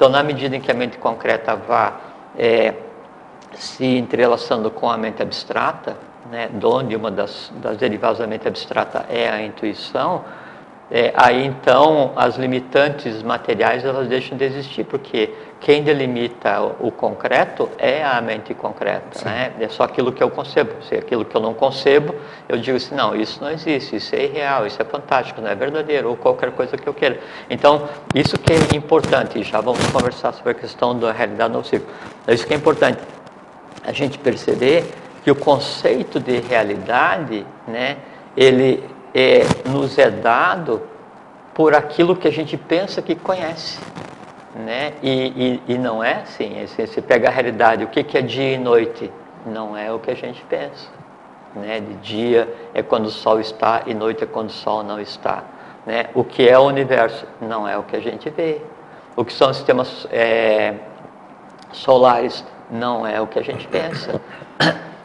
Então, na medida em que a mente concreta vá é, se entrelaçando com a mente abstrata, né, de onde uma das, das derivadas da mente abstrata é a intuição, é, aí então as limitantes materiais elas deixam de existir, porque quem delimita o concreto é a mente concreta, né? é só aquilo que eu concebo. Se é aquilo que eu não concebo, eu digo assim, não, isso não existe, isso é irreal, isso é fantástico, não é verdadeiro, ou qualquer coisa que eu queira. Então, isso que é importante, já vamos conversar sobre a questão da realidade no ciclo. Isso que é importante, a gente perceber que o conceito de realidade, né, ele é, nos é dado por aquilo que a gente pensa que conhece. Né? E, e, e não é assim, assim, você pega a realidade, o que, que é dia e noite? Não é o que a gente pensa. Né? De dia é quando o sol está e noite é quando o sol não está. Né? O que é o universo? Não é o que a gente vê. O que são os sistemas é, solares? Não é o que a gente pensa.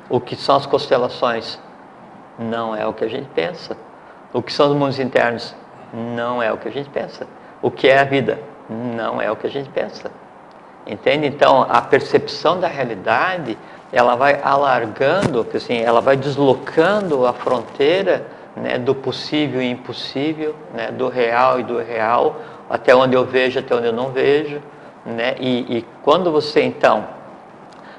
O que são as constelações? Não é o que a gente pensa. O que são os mundos internos? Não é o que a gente pensa. O que é a vida? Não é o que a gente pensa. Entende? Então, a percepção da realidade, ela vai alargando, assim, ela vai deslocando a fronteira né, do possível e impossível, né, do real e do irreal, até onde eu vejo, até onde eu não vejo. Né? E, e quando você, então,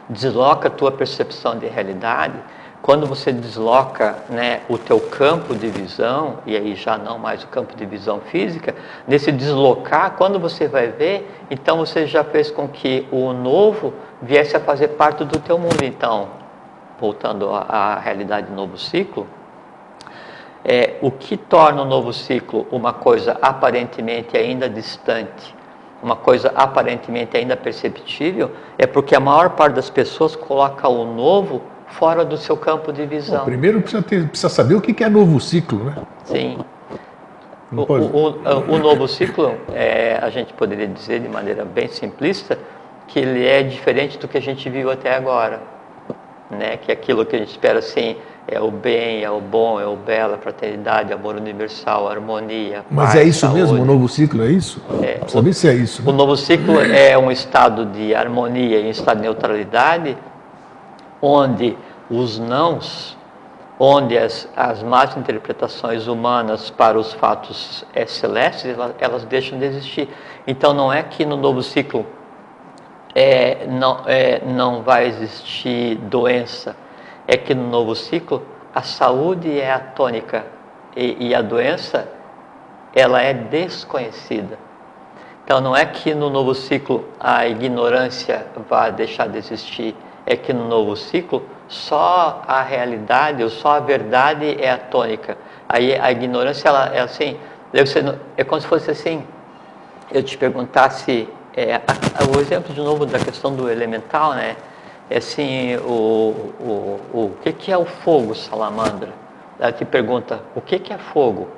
desloca a tua percepção de realidade, quando você desloca né, o teu campo de visão, e aí já não mais o campo de visão física, nesse deslocar, quando você vai ver, então você já fez com que o novo viesse a fazer parte do teu mundo. Então, voltando à, realidade do novo ciclo, é, o que torna o novo ciclo uma coisa aparentemente ainda distante, uma coisa aparentemente ainda perceptível, é porque a maior parte das pessoas coloca o novo fora do seu campo de visão. Bom, primeiro precisa, ter, precisa saber o que é novo ciclo, né? Sim. O, o, o, novo ciclo, é, a gente poderia dizer de maneira bem simplista, que ele é diferente do que a gente viu até agora. Né? Que aquilo que a gente espera assim é o bem, é o bom, é o belo, a fraternidade, amor universal, harmonia. Mas paz, é isso saúde. mesmo? O novo ciclo é isso? É, saber se é isso. Né? O novo ciclo é um estado de harmonia e um estado de neutralidade onde os nãos, onde as, as más interpretações humanas para os fatos é, celestes, elas, elas, deixam de existir. Então não é que no novo ciclo é, não, é, não vai existir doença, é que no novo ciclo a saúde é a tônica e, e a doença ela é desconhecida. Então não é que no novo ciclo a ignorância vai deixar de existir, é que no novo ciclo só a realidade ou só a verdade é a tônica. Aí a ignorância ela é assim, é como se fosse assim, eu te perguntasse, é, o exemplo de novo da questão do elemental, né? É assim, o, o, o, o que, que é o fogo, salamandra? Ela te pergunta, o que, que é fogo?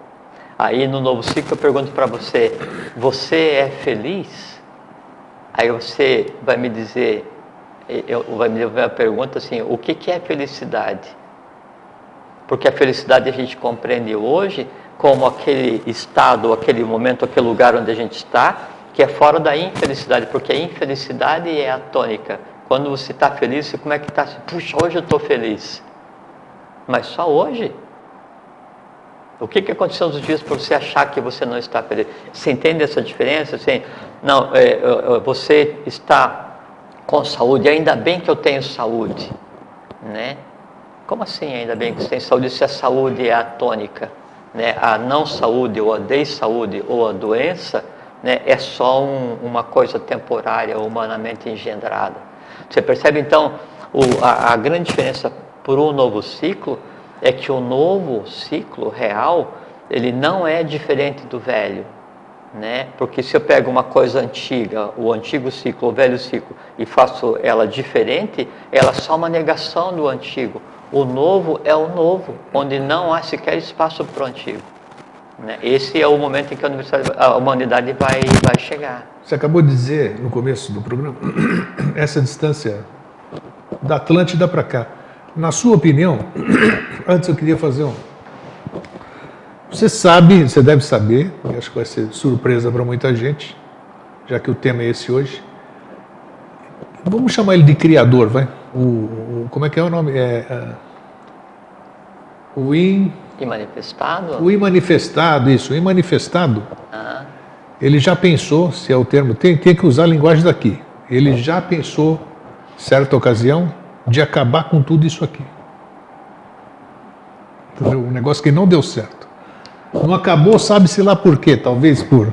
Aí no novo ciclo eu pergunto para você: você é feliz? Aí você vai me dizer, eu, vai me levar a pergunta assim: o que, que é felicidade? Porque a felicidade a gente compreende hoje como aquele estado, aquele momento, aquele lugar onde a gente está, que é fora da infelicidade, porque a infelicidade é a tônica. Quando você está feliz, como é que está? Puxa, hoje eu estou feliz. Mas só hoje? O que, que aconteceu nos dias para você achar que você não está feliz? Você entende essa diferença? Assim, não, é, você está com saúde, ainda bem que eu tenho saúde. Né? Como assim, ainda bem que você tem saúde, se a saúde é a tônica? Né? A não saúde, ou a desaúde, ou a doença, né? é só um, uma coisa temporária, humanamente engendrada. Você percebe então o, a, a grande diferença por um novo ciclo? é que o novo ciclo real, ele não é diferente do velho, né? Porque se eu pego uma coisa antiga, o antigo ciclo, o velho ciclo, e faço ela diferente, ela é só uma negação do antigo. O novo é o novo, onde não há sequer espaço para o antigo. Né? Esse é o momento em que a humanidade vai, vai chegar. Você acabou de dizer no começo do programa, essa distância da Atlântida para cá. Na sua opinião, antes eu queria fazer um. Você sabe, você deve saber, e acho que vai ser surpresa para muita gente, já que o tema é esse hoje. Vamos chamar ele de criador, vai? O, o como é que é o nome? É, é, o in... Imanifestado? O imanifestado, isso, o imanifestado. Ah. Ele já pensou, se é o termo, tem, tem que usar a linguagem daqui. Ele já pensou, certa ocasião, de acabar com tudo isso aqui. Um negócio que não deu certo. Não acabou, sabe-se lá por quê? Talvez por,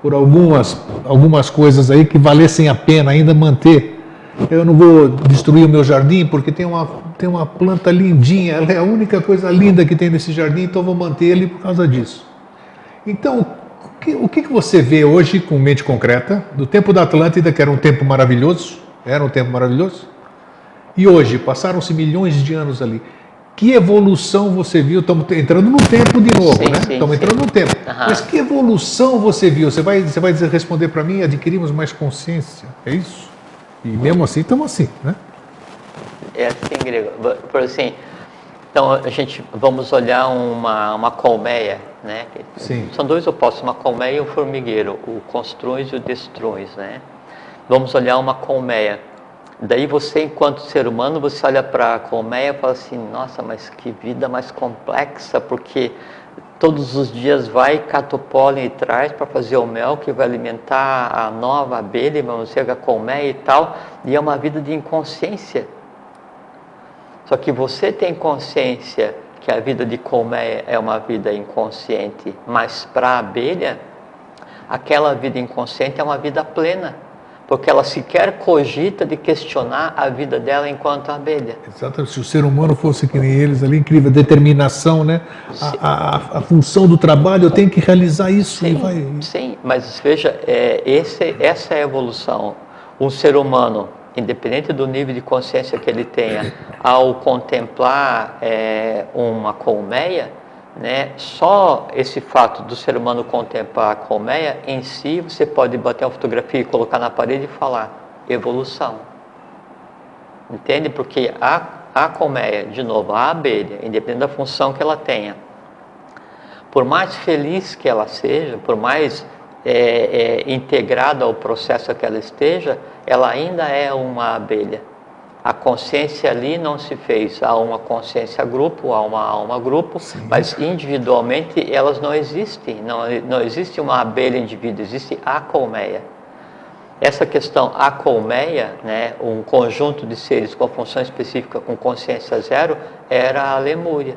por algumas, algumas coisas aí que valessem a pena ainda manter. Eu não vou destruir o meu jardim porque tem uma, tem uma planta lindinha, ela é a única coisa linda que tem nesse jardim, então vou manter ele por causa disso. Então, o que, o que você vê hoje com mente concreta, do tempo da Atlântida, que era um tempo maravilhoso, era um tempo maravilhoso, e hoje, passaram-se milhões de anos ali. Que evolução você viu? Estamos entrando no tempo de novo, sim, né? Sim, Estamos entrando no tempo. Uhum. Mas que evolução você viu? Você vai, você vai responder para mim, adquirimos mais consciência. É isso? E mesmo assim, estamos assim, né? É assim, grego. Por assim, então a gente vamos olhar uma, uma colmeia, né? Sim. São dois opostos, uma colmeia e um formigueiro, o construis e o destruis, né? Vamos olhar uma colmeia Daí você, enquanto ser humano, você olha para a colmeia e fala assim, nossa, mas que vida mais complexa, porque todos os dias vai, cata o pólen e traz para fazer o mel que vai alimentar a nova abelha, vamos dizer, a colmeia e tal, e é uma vida de inconsciência. Só que você tem consciência que a vida de colmeia é uma vida inconsciente, mas para a abelha, aquela vida inconsciente é uma vida plena porque ela sequer cogita de questionar a vida dela enquanto abelha. Exatamente. Se o ser humano fosse que nem eles ali, incrível, determinação, né? A, a, a, função do trabalho, eu tenho que realizar isso sim, vai. Sim, mas veja, é, esse, essa é a evolução. Um ser humano, independente do nível de consciência que ele tenha, ao contemplar é, uma colmeia, né? Só esse fato do ser humano contemplar a colmeia em si, você pode bater uma fotografia e colocar na parede e falar evolução. Entende? Porque a, a colmeia, de novo, a abelha, independente da função que ela tenha, por mais feliz que ela seja, por mais é, é, integrada ao processo que ela esteja, ela ainda é uma abelha. A consciência ali não se fez. Há uma consciência grupo, há uma alma grupo, Sim. mas individualmente elas não existem. Não, não existe uma abelha indivíduo, existe a colmeia. Essa questão a colmeia, né, um conjunto de seres com função específica com consciência zero, era a lemúria.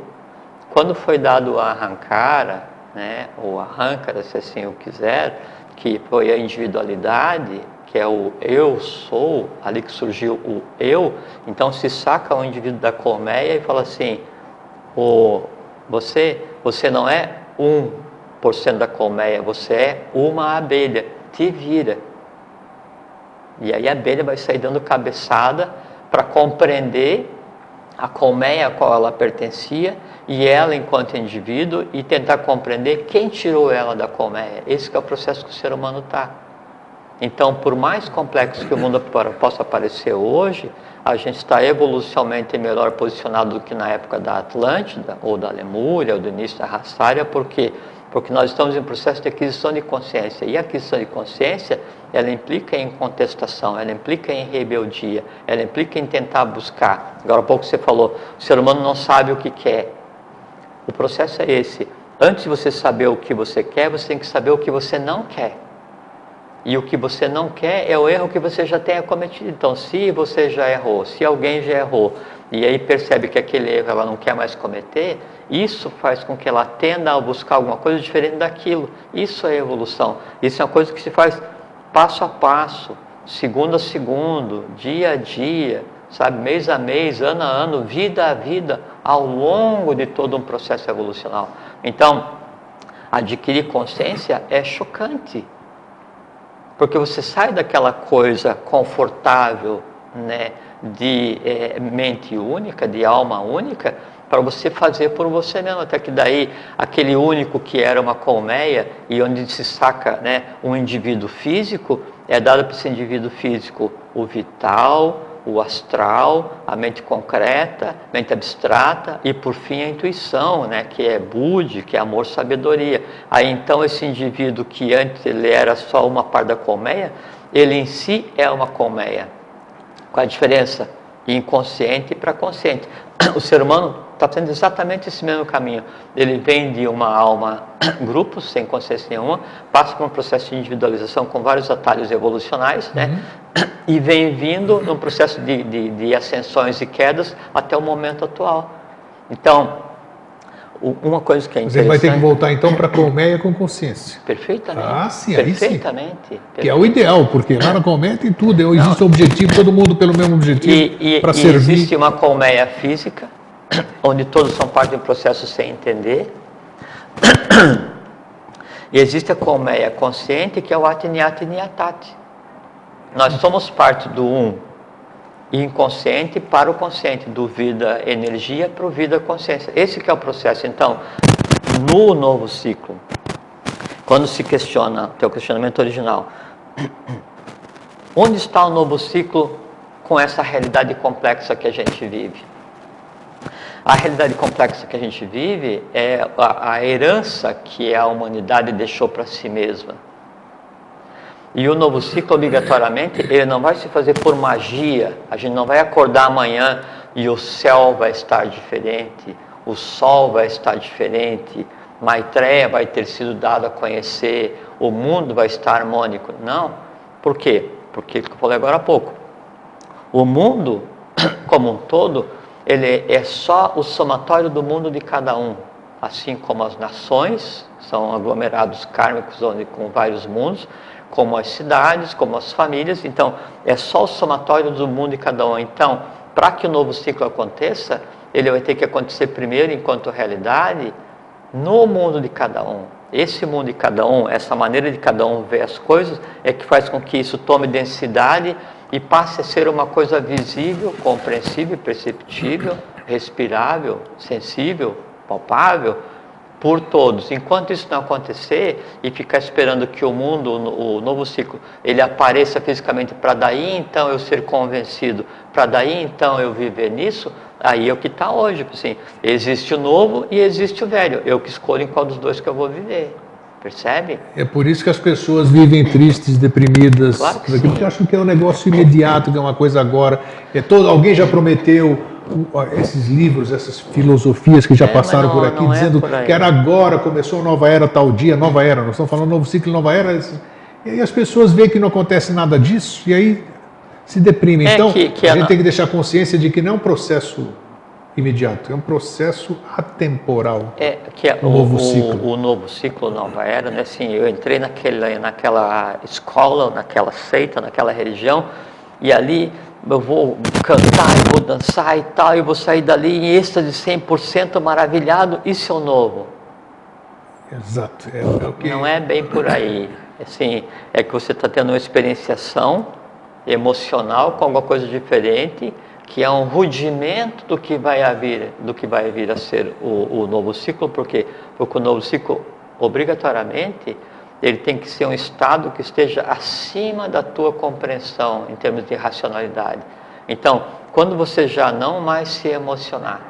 Quando foi dado a arrancara, né, ou arrancara, se assim o quiser, que foi a individualidade, que é o eu sou, ali que surgiu o eu, então se saca o indivíduo da colmeia e fala assim: o, você, você não é um por cento da colmeia, você é uma abelha, te vira. E aí a abelha vai sair dando cabeçada para compreender a colmeia a qual ela pertencia e ela enquanto indivíduo e tentar compreender quem tirou ela da colmeia. Esse é o processo que o ser humano está. Então, por mais complexo que o mundo possa parecer hoje, a gente está evolucionalmente melhor posicionado do que na época da Atlântida, ou da Lemúria, ou do início da raça ária, porque porque nós estamos em processo de aquisição de consciência. E a aquisição de consciência, ela implica em contestação, ela implica em rebeldia, ela implica em tentar buscar. Agora há pouco você falou, o ser humano não sabe o que quer. O processo é esse. Antes de você saber o que você quer, você tem que saber o que você não quer. E o que você não quer é o erro que você já tenha cometido. Então, se você já errou, se alguém já errou, e aí percebe que aquele erro ela não quer mais cometer, isso faz com que ela tenda a buscar alguma coisa diferente daquilo. Isso é evolução. Isso é uma coisa que se faz passo a passo, segundo a segundo, dia a dia, sabe, mês a mês, ano a ano, vida a vida, ao longo de todo um processo evolucional. Então, adquirir consciência é chocante porque você sai daquela coisa confortável, né, de é, mente única, de alma única, para você fazer por você mesmo. Até que daí, aquele único que era uma colmeia e onde se saca né, um indivíduo físico, é dado para esse indivíduo físico o vital, o astral, a mente concreta, mente abstrata e por fim a intuição, né, que é Budi, que é amor, sabedoria. Aí então esse indivíduo que antes ele era só uma parte da colmeia, ele em si é uma colmeia. Qual a diferença? Inconsciente para consciente. O ser humano está tendo exatamente esse mesmo caminho. Ele vem de uma alma grupo, sem consciência nenhuma, passa por um processo de individualização com vários atalhos evolucionais, né? Uhum. E vem vindo num processo de, de, de ascensões e quedas até o momento atual. Então, uma coisa que é interessante... Você vai ter que voltar então para a colmeia com consciência. Perfeitamente. Ah, sim, aí perfeitamente, sim. Perfeitamente. Que é o ideal, porque lá na colmeia tem tudo, existe um objetivo, todo mundo pelo mesmo objetivo para servir. Existe uma colmeia física, onde todos são parte de um processo sem entender. E existe a colmeia consciente, que é o Atiniati Niatati. Nós somos parte do um inconsciente para o consciente, do vida energia para o vida consciência. Esse que é o processo. Então, no novo ciclo, quando se questiona, teu questionamento original, onde está o novo ciclo com essa realidade complexa que a gente vive? A realidade complexa que a gente vive é a, a herança que a humanidade deixou para si mesma. E o novo ciclo, obrigatoriamente, ele não vai se fazer por magia. A gente não vai acordar amanhã e o céu vai estar diferente, o sol vai estar diferente, Maitreya vai ter sido dado a conhecer, o mundo vai estar harmônico. Não. Por quê? Porque, como eu falei agora há pouco, o mundo, como um todo, ele é só o somatório do mundo de cada um, assim como as nações são aglomerados kármicos onde com vários mundos, como as cidades, como as famílias, então é só o somatório do mundo de cada um. Então, para que o novo ciclo aconteça, ele vai ter que acontecer primeiro enquanto realidade no mundo de cada um. Esse mundo de cada um, essa maneira de cada um ver as coisas, é que faz com que isso tome densidade e passe a ser uma coisa visível, compreensível, perceptível, respirável, sensível, palpável por todos. Enquanto isso não acontecer e ficar esperando que o mundo, o novo ciclo, ele apareça fisicamente para daí então eu ser convencido, para daí então eu viver nisso, aí é o que está hoje. Assim, existe o novo e existe o velho. Eu que escolho em qual dos dois que eu vou viver. Percebe? É por isso que as pessoas vivem tristes, deprimidas, Claro que porque acham que é um negócio imediato, que é uma coisa agora. É todo, alguém já prometeu esses livros, essas filosofias que já É, passaram não- por aqui, é dizendo por aí. que era agora, começou a nova era tal dia, nova era. Nós estamos falando novo ciclo, nova era. E aí as pessoas veem que não acontece nada disso e aí se deprimem. É então, que- que a gente tem que deixar consciência de que não é um processo imediato, é um processo atemporal. É que é O novo o- ciclo. o novo ciclo, nova era, né? Assim, eu entrei naquela, naquela escola, naquela seita, naquela religião, e ali eu vou cantar, eu vou dançar e tal, eu vou sair dali em êxtase 100% maravilhado, isso é o novo. Exato. É, é o que... Não é bem por aí. Assim, é que você está tendo uma experienciação emocional com alguma coisa diferente, que é um rudimento do que vai vir, do que vai vir a ser o, o novo ciclo, porque, porque o novo ciclo, obrigatoriamente, ele tem que ser um estado que esteja acima da tua compreensão em termos de racionalidade. Então, quando você já não mais se emocionar,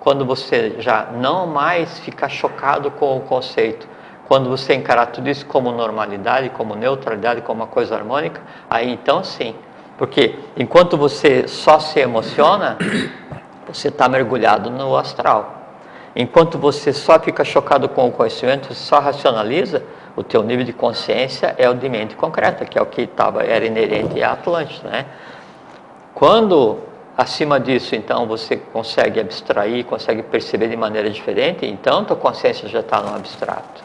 quando você já não mais ficar chocado com o conceito, quando você encarar tudo isso como normalidade, como neutralidade, como uma coisa harmônica, aí então sim. Porque enquanto você só se emociona, você está mergulhado no astral. Enquanto você só fica chocado com o conhecimento, só racionaliza, o teu nível de consciência é o de mente concreta, que é o que tava, era inerente à Atlântida, né? Quando acima disso, então, você consegue abstrair, consegue perceber de maneira diferente, então tua consciência já está no abstrato.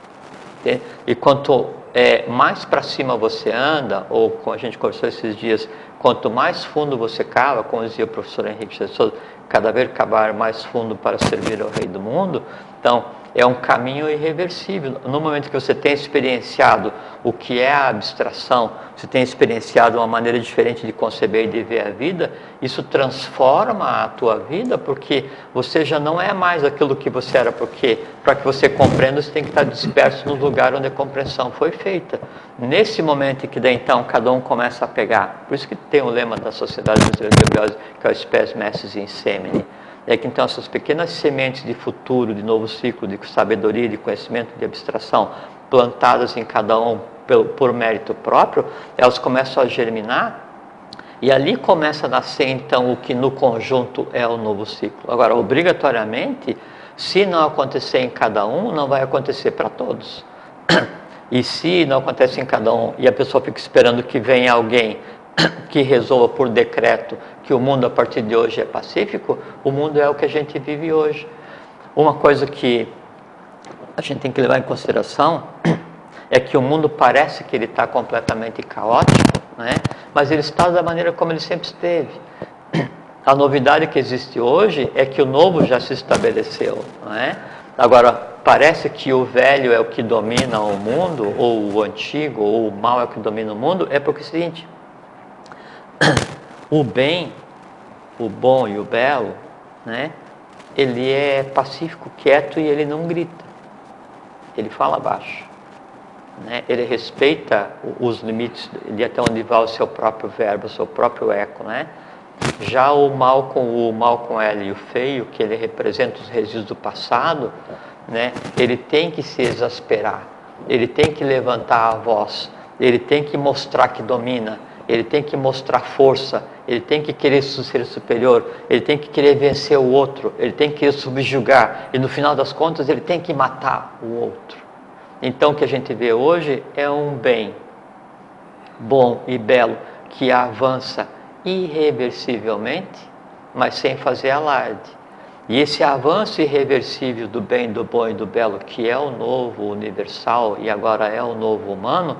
entende? E quanto é, mais para cima você anda, ou como a gente conversou esses dias, quanto mais fundo você cava, como dizia o professor Henrique Souza, cada vez cavar mais fundo para servir ao Rei do Mundo, então é um caminho irreversível. No momento que você tem experienciado o que é a abstração, você tem experienciado uma maneira diferente de conceber e de ver a vida, isso transforma a tua vida, porque você já não é mais aquilo que você era, porque para que você compreenda, você tem que estar disperso no lugar onde a compreensão foi feita. Nesse momento em que daí então cada um começa a pegar, por isso que tem o lema da Sociedade Brasileira que é o Spes Mestres in Semine, é que então essas pequenas sementes de futuro, de novo ciclo, de sabedoria, de conhecimento, de abstração, plantadas em cada um por mérito próprio, elas começam a germinar e ali começa a nascer então o que no conjunto é o novo ciclo. Agora, obrigatoriamente, se não acontecer em cada um, não vai acontecer para todos. E se não acontece em cada um e a pessoa fica esperando que venha alguém que resolva por decreto que o mundo a partir de hoje é pacífico, o mundo é o que a gente vive hoje. Uma coisa que a gente tem que levar em consideração é que o mundo parece que ele está completamente caótico, né? mas ele está da maneira como ele sempre esteve. A novidade que existe hoje é que o novo já se estabeleceu. Não é? Agora, parece que o velho é o que domina o mundo, ou o antigo, ou o mal é o que domina o mundo, é porque é o seguinte: o bem, o bom e o belo, né? ele é pacífico, quieto e ele não grita. Ele fala baixo. Né? Ele respeita os limites de até onde vai o seu próprio verbo, o seu próprio eco. Né? Já o mal com o mal com L e o feio, que ele representa os resíduos do passado, né? ele tem que se exasperar, ele tem que levantar a voz, ele tem que mostrar que domina, ele tem que mostrar força, ele tem que querer ser superior, ele tem que querer vencer o outro, ele tem que querer subjugar e no final das contas ele tem que matar o outro. Então o que a gente vê hoje é um bem bom e belo que avança irreversivelmente, mas sem fazer alarde. E esse avanço irreversível do bem, do bom e do belo, que é o novo universal e agora é o novo humano,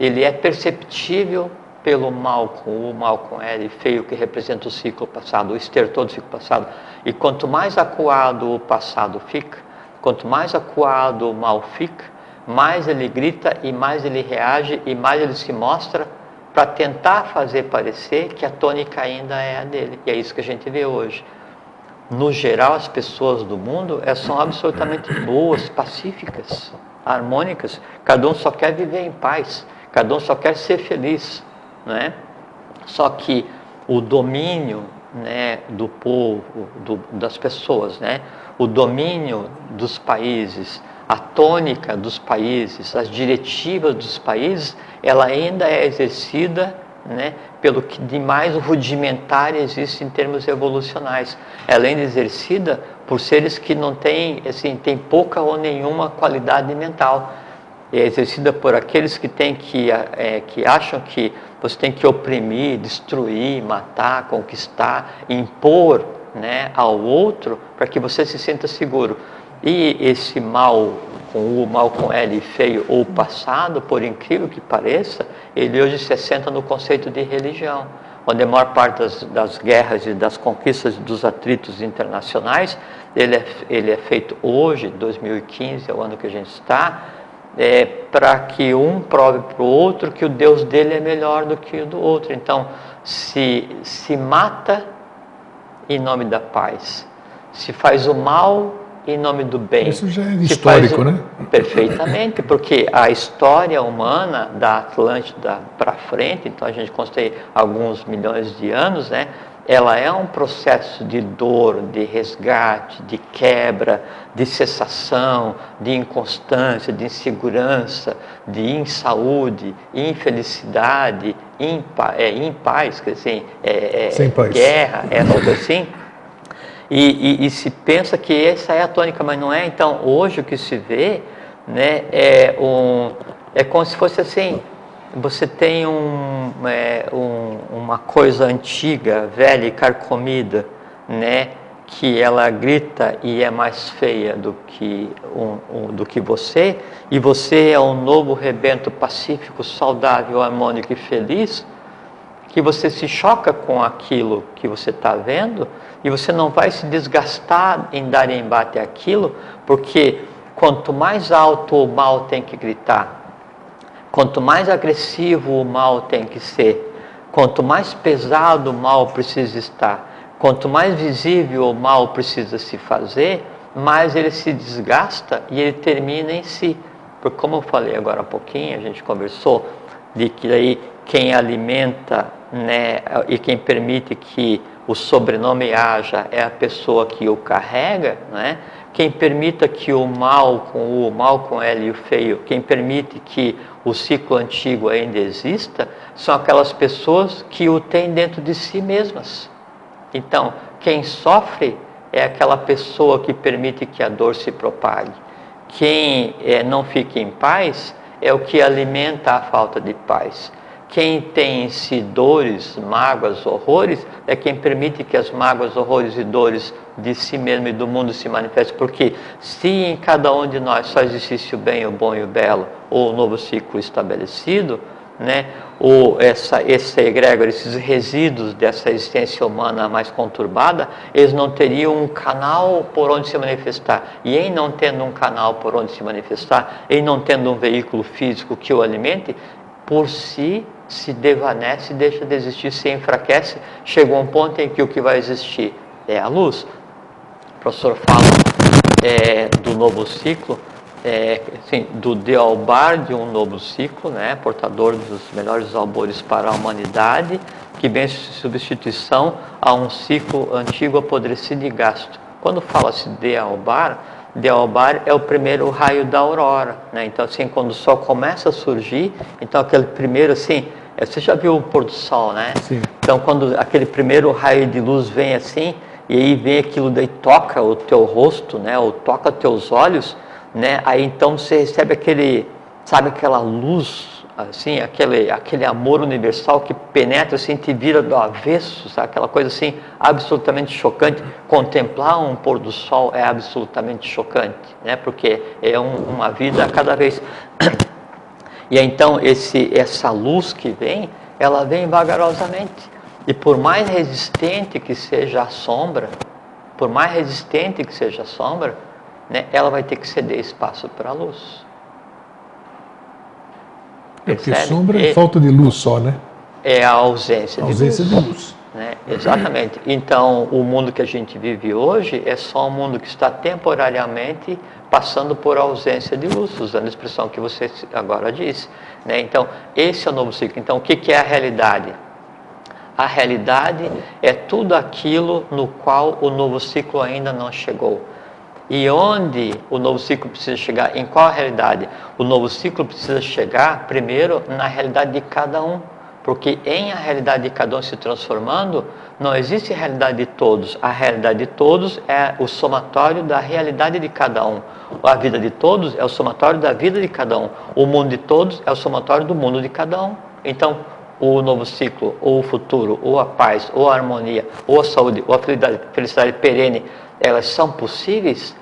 ele é perceptível pelo mal com o mal com L, feio que representa o ciclo passado, o estertor do ciclo passado. E quanto mais acuado o passado fica, quanto mais acuado o mal fica, mais ele grita e mais ele reage e mais ele se mostra para tentar fazer parecer que a tônica ainda é a dele. E é isso que a gente vê hoje. No geral, as pessoas do mundo são absolutamente boas, pacíficas, harmônicas. Cada um só quer viver em paz, cada um só quer ser feliz. Né? Só que o domínio né, do povo, do, das pessoas, né, o domínio dos países, a tônica dos países, as diretivas dos países, ela ainda é exercida né, pelo que de mais rudimentar existe em termos evolucionais. Ela ainda é exercida por seres que não têm, assim, têm pouca ou nenhuma qualidade mental. É exercida por aqueles que, têm que, é, que acham que você tem que oprimir, destruir, matar, conquistar, impor né, ao outro para que você se sinta seguro. E esse mal com o mal com L feio ou passado, por incrível que pareça, ele hoje se assenta no conceito de religião, onde a maior parte das, das guerras e das conquistas dos atritos internacionais, ele é, ele é feito hoje, 2015, é o ano que a gente está, é, para que um prove para o outro que o Deus dele é melhor do que o do outro. Então, se, se mata em nome da paz, se faz o mal em nome do bem. Isso já é histórico, né? Perfeitamente, porque a história humana da Atlântida para frente, então a gente constrói alguns milhões de anos, né? Ela é um processo de dor, de resgate, de quebra, de cessação, de inconstância, de insegurança, de insaúde, infelicidade, impa, é, impaz, quer dizer, é, é, guerra, é algo assim. E, e, e, se pensa que essa é a tônica, mas não é. Então, hoje o que se vê né, é, um, é como se fosse assim: você tem um, é, um, uma coisa antiga, velha e carcomida, né, que ela grita e é mais feia do que, um, um, do que você, e você é um novo rebento pacífico, saudável, harmônico e feliz, que você se choca com aquilo que você está vendo e você não vai se desgastar em dar embate àquilo, porque quanto mais alto o mal tem que gritar, quanto mais agressivo o mal tem que ser, quanto mais pesado o mal precisa estar, quanto mais visível o mal precisa se fazer, mais ele se desgasta e ele termina em si. Porque como eu falei agora há pouquinho, a gente conversou de que aí quem alimenta né, e quem permite que o sobrenome haja é a pessoa que o carrega, né? quem permita que o mal com o, o mal com L e o feio, quem permite que o ciclo antigo ainda exista, são aquelas pessoas que o têm dentro de si mesmas. Então, quem sofre é aquela pessoa que permite que a dor se propague. Quem é, não fica em paz é o que alimenta a falta de paz. Quem tem em si dores, mágoas, horrores, é quem permite que as mágoas, horrores e dores de si mesmo e do mundo se manifestem. Porque se em cada um de nós só existisse o bem, o bom e o belo, ou o novo ciclo estabelecido, né, ou essa, esse egrégor, esses resíduos dessa existência humana mais conturbada, eles não teriam um canal por onde se manifestar. E em não tendo um canal por onde se manifestar, em não tendo um veículo físico que o alimente, por si se desvanece, deixa de existir, se enfraquece, chegou um ponto em que o que vai existir é a luz. O professor fala é, do novo ciclo, é, assim, do Dealbar de um novo ciclo, né, portador dos melhores albores para a humanidade, que vem substituição a um ciclo antigo apodrecido e gasto. Quando fala-se de Albar, de Albar é o primeiro raio da aurora, né? Então assim, quando o sol começa a surgir, então aquele primeiro assim, é, você já viu o pôr do sol, né? Sim. Então quando aquele primeiro raio de luz vem assim, e aí vem aquilo daí toca o teu rosto, né? Ou toca teus olhos, né? Aí então você recebe aquele, sabe aquela luz assim, aquele, aquele amor universal que penetra assim, te vira do avesso, sabe? aquela coisa assim absolutamente chocante. Contemplar um pôr do sol é absolutamente chocante, né? porque é um, uma vida a cada vez. E então esse, essa luz que vem, ela vem vagarosamente. E por mais resistente que seja a sombra, por mais resistente que seja a sombra, né, ela vai ter que ceder espaço para a luz. É porque sombra é falta de luz só, né? É a ausência, a ausência de luz. De luz. Né? Exatamente. Então, o mundo que a gente vive hoje é só um mundo que está temporariamente passando por ausência de luz, usando a expressão que você agora disse. Né? Então, esse é o novo ciclo. Então, o que, que é a realidade? A realidade é tudo aquilo no qual o novo ciclo ainda não chegou. E onde o novo ciclo precisa chegar? Em qual realidade? O novo ciclo precisa chegar primeiro na realidade de cada um. Porque em a realidade de cada um se transformando, não existe realidade de todos. A realidade de todos é o somatório da realidade de cada um. A vida de todos é o somatório da vida de cada um. O mundo de todos é o somatório do mundo de cada um. Então, o novo ciclo, ou o futuro, ou a paz, ou a harmonia, ou a saúde, ou a felicidade, felicidade perene, elas são possíveis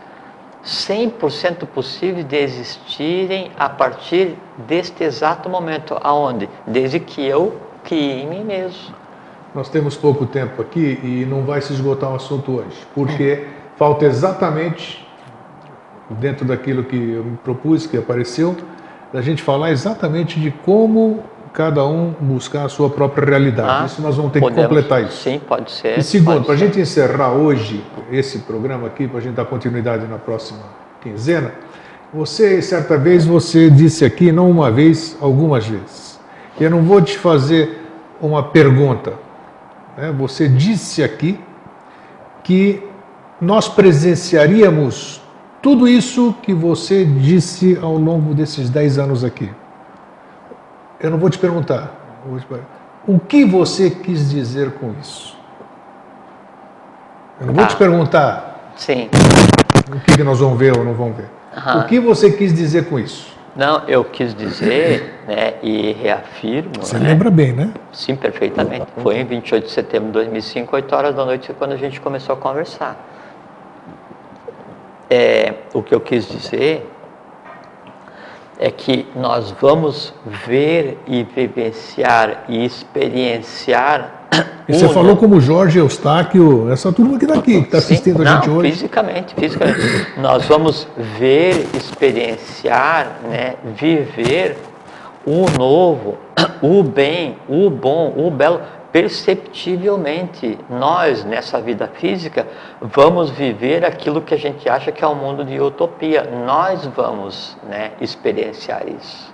100% possíveis de existirem a partir deste exato momento, aonde? Desde que eu crie em mim mesmo. Nós temos pouco tempo aqui e não vai se esgotar o assunto hoje, porque falta exatamente, dentro daquilo que eu me propus, que apareceu, a gente falar exatamente de como cada um buscar a sua própria realidade. Ah, isso nós vamos ter podemos, que completar isso. Sim, pode ser. E segundo, para a gente encerrar hoje esse programa aqui, para a gente dar continuidade na próxima quinzena, você, certa vez, você disse aqui, não uma vez, algumas vezes. E eu não vou te fazer uma pergunta. Né? Você disse aqui que nós presenciaríamos tudo isso que você disse ao longo desses dez anos aqui eu não vou te perguntar. O que você quis dizer com isso? Eu não vou te perguntar. Sim. O que, que nós vamos ver ou não vamos ver. Uhum. O que você quis dizer com isso? Não, eu quis dizer, né, e reafirmo. Você né? lembra bem, né? Sim, perfeitamente. Foi em 28 de setembro de 2005, 8 horas da noite, quando a gente começou a conversar. É, o que eu quis dizer é que nós vamos ver e vivenciar e experienciar. E você falou como Jorge Eustáquio, essa turma que está aqui, que está assistindo a gente hoje. Fisicamente, fisicamente. nós vamos ver, experienciar, né, viver o novo, o bem, o bom, o belo perceptivelmente nós, nessa vida física, vamos viver aquilo que a gente acha que é um mundo de utopia. Nós vamos né, experienciar isso.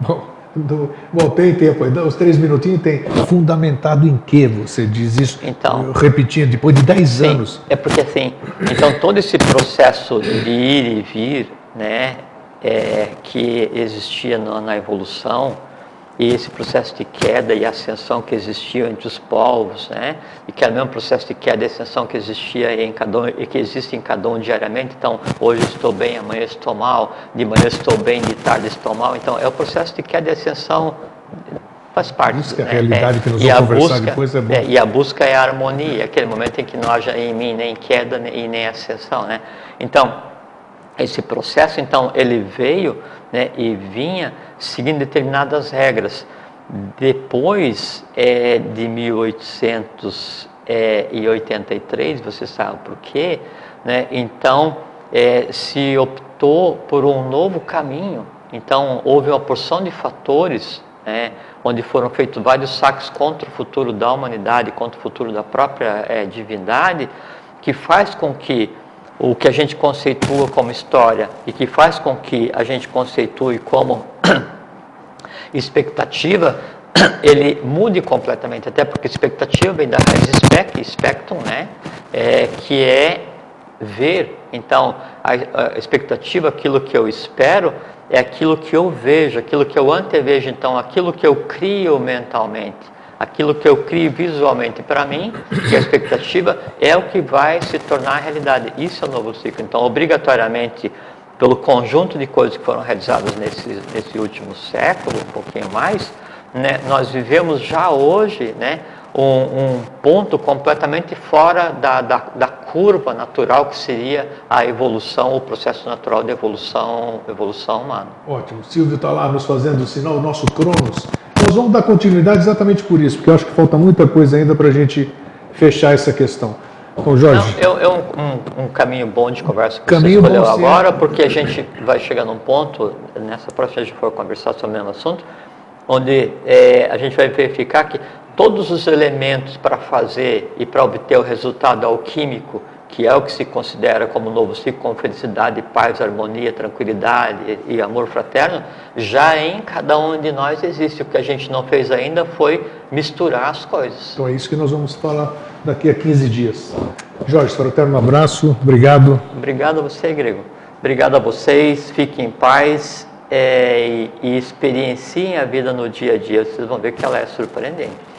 Bom, do, bom, tem tempo, os três minutinhos tem. Fundamentado em que você diz isso? Então, repetindo, depois de dez sim, anos. É porque assim, então todo esse processo de ir e vir, né, é, que existia na, na evolução, e esse processo de queda e ascensão que existia entre os povos, né? E que é o mesmo processo de queda e ascensão que existia em cada um, e que existe em cada um diariamente. Então, hoje estou bem, amanhã estou mal, de manhã estou bem, de tarde estou mal. Então, é o processo de queda e ascensão faz parte. Isso que é a né? realidade é, que nós vamos conversar busca, depois é bom. É, e a busca é a harmonia, aquele momento em que não haja em mim nem queda e nem ascensão, né? Então, esse processo, então, ele veio né, e vinha seguindo determinadas regras. Depois é, de 1883, você sabe por quê, né, então é, se optou por um novo caminho. Então, houve uma porção de fatores né, onde foram feitos vários saques contra o futuro da humanidade, contra o futuro da própria é, divindade, que faz com que o que a gente conceitua como história e que faz com que a gente conceitue como expectativa, ele mude completamente, até porque expectativa vem da raiz spec, spectrum, né? É, que é ver. Então, a, a expectativa, aquilo que eu espero, é aquilo que eu vejo, aquilo que eu antevejo, então, aquilo que eu crio mentalmente aquilo que eu crio visualmente para mim, que é a expectativa, é o que vai se tornar realidade. Isso é o novo ciclo. Então, obrigatoriamente, pelo conjunto de coisas que foram realizadas nesse, nesse último século, um pouquinho mais, né, nós vivemos já hoje né, um, um ponto completamente fora da, da, da, curva natural que seria a evolução, o processo natural de evolução, evolução humana. Ótimo. Silvio está lá nos fazendo sinal, o nosso Cronos nós vamos dar continuidade exatamente por isso, porque eu acho que falta muita coisa ainda para a gente fechar essa questão. Então, Jorge. Não, é, um, um, um, caminho bom de conversa que caminho você escolheu agora, ser. porque a gente vai chegar num ponto, nessa próxima a gente for conversar sobre o mesmo assunto, onde é, a gente vai verificar que todos os elementos para fazer e para obter o resultado alquímico que é o que se considera como novo ciclo, com felicidade, paz, harmonia, tranquilidade e amor fraterno, já em cada um de nós existe. O que a gente não fez ainda foi misturar as coisas. Então é isso que nós vamos falar daqui a 15 dias. Jorge, fraterno um abraço, obrigado. Obrigado a você, Grego. Obrigado a vocês, fiquem em paz é, e, e experienciem a vida no dia a dia. Vocês vão ver que ela é surpreendente.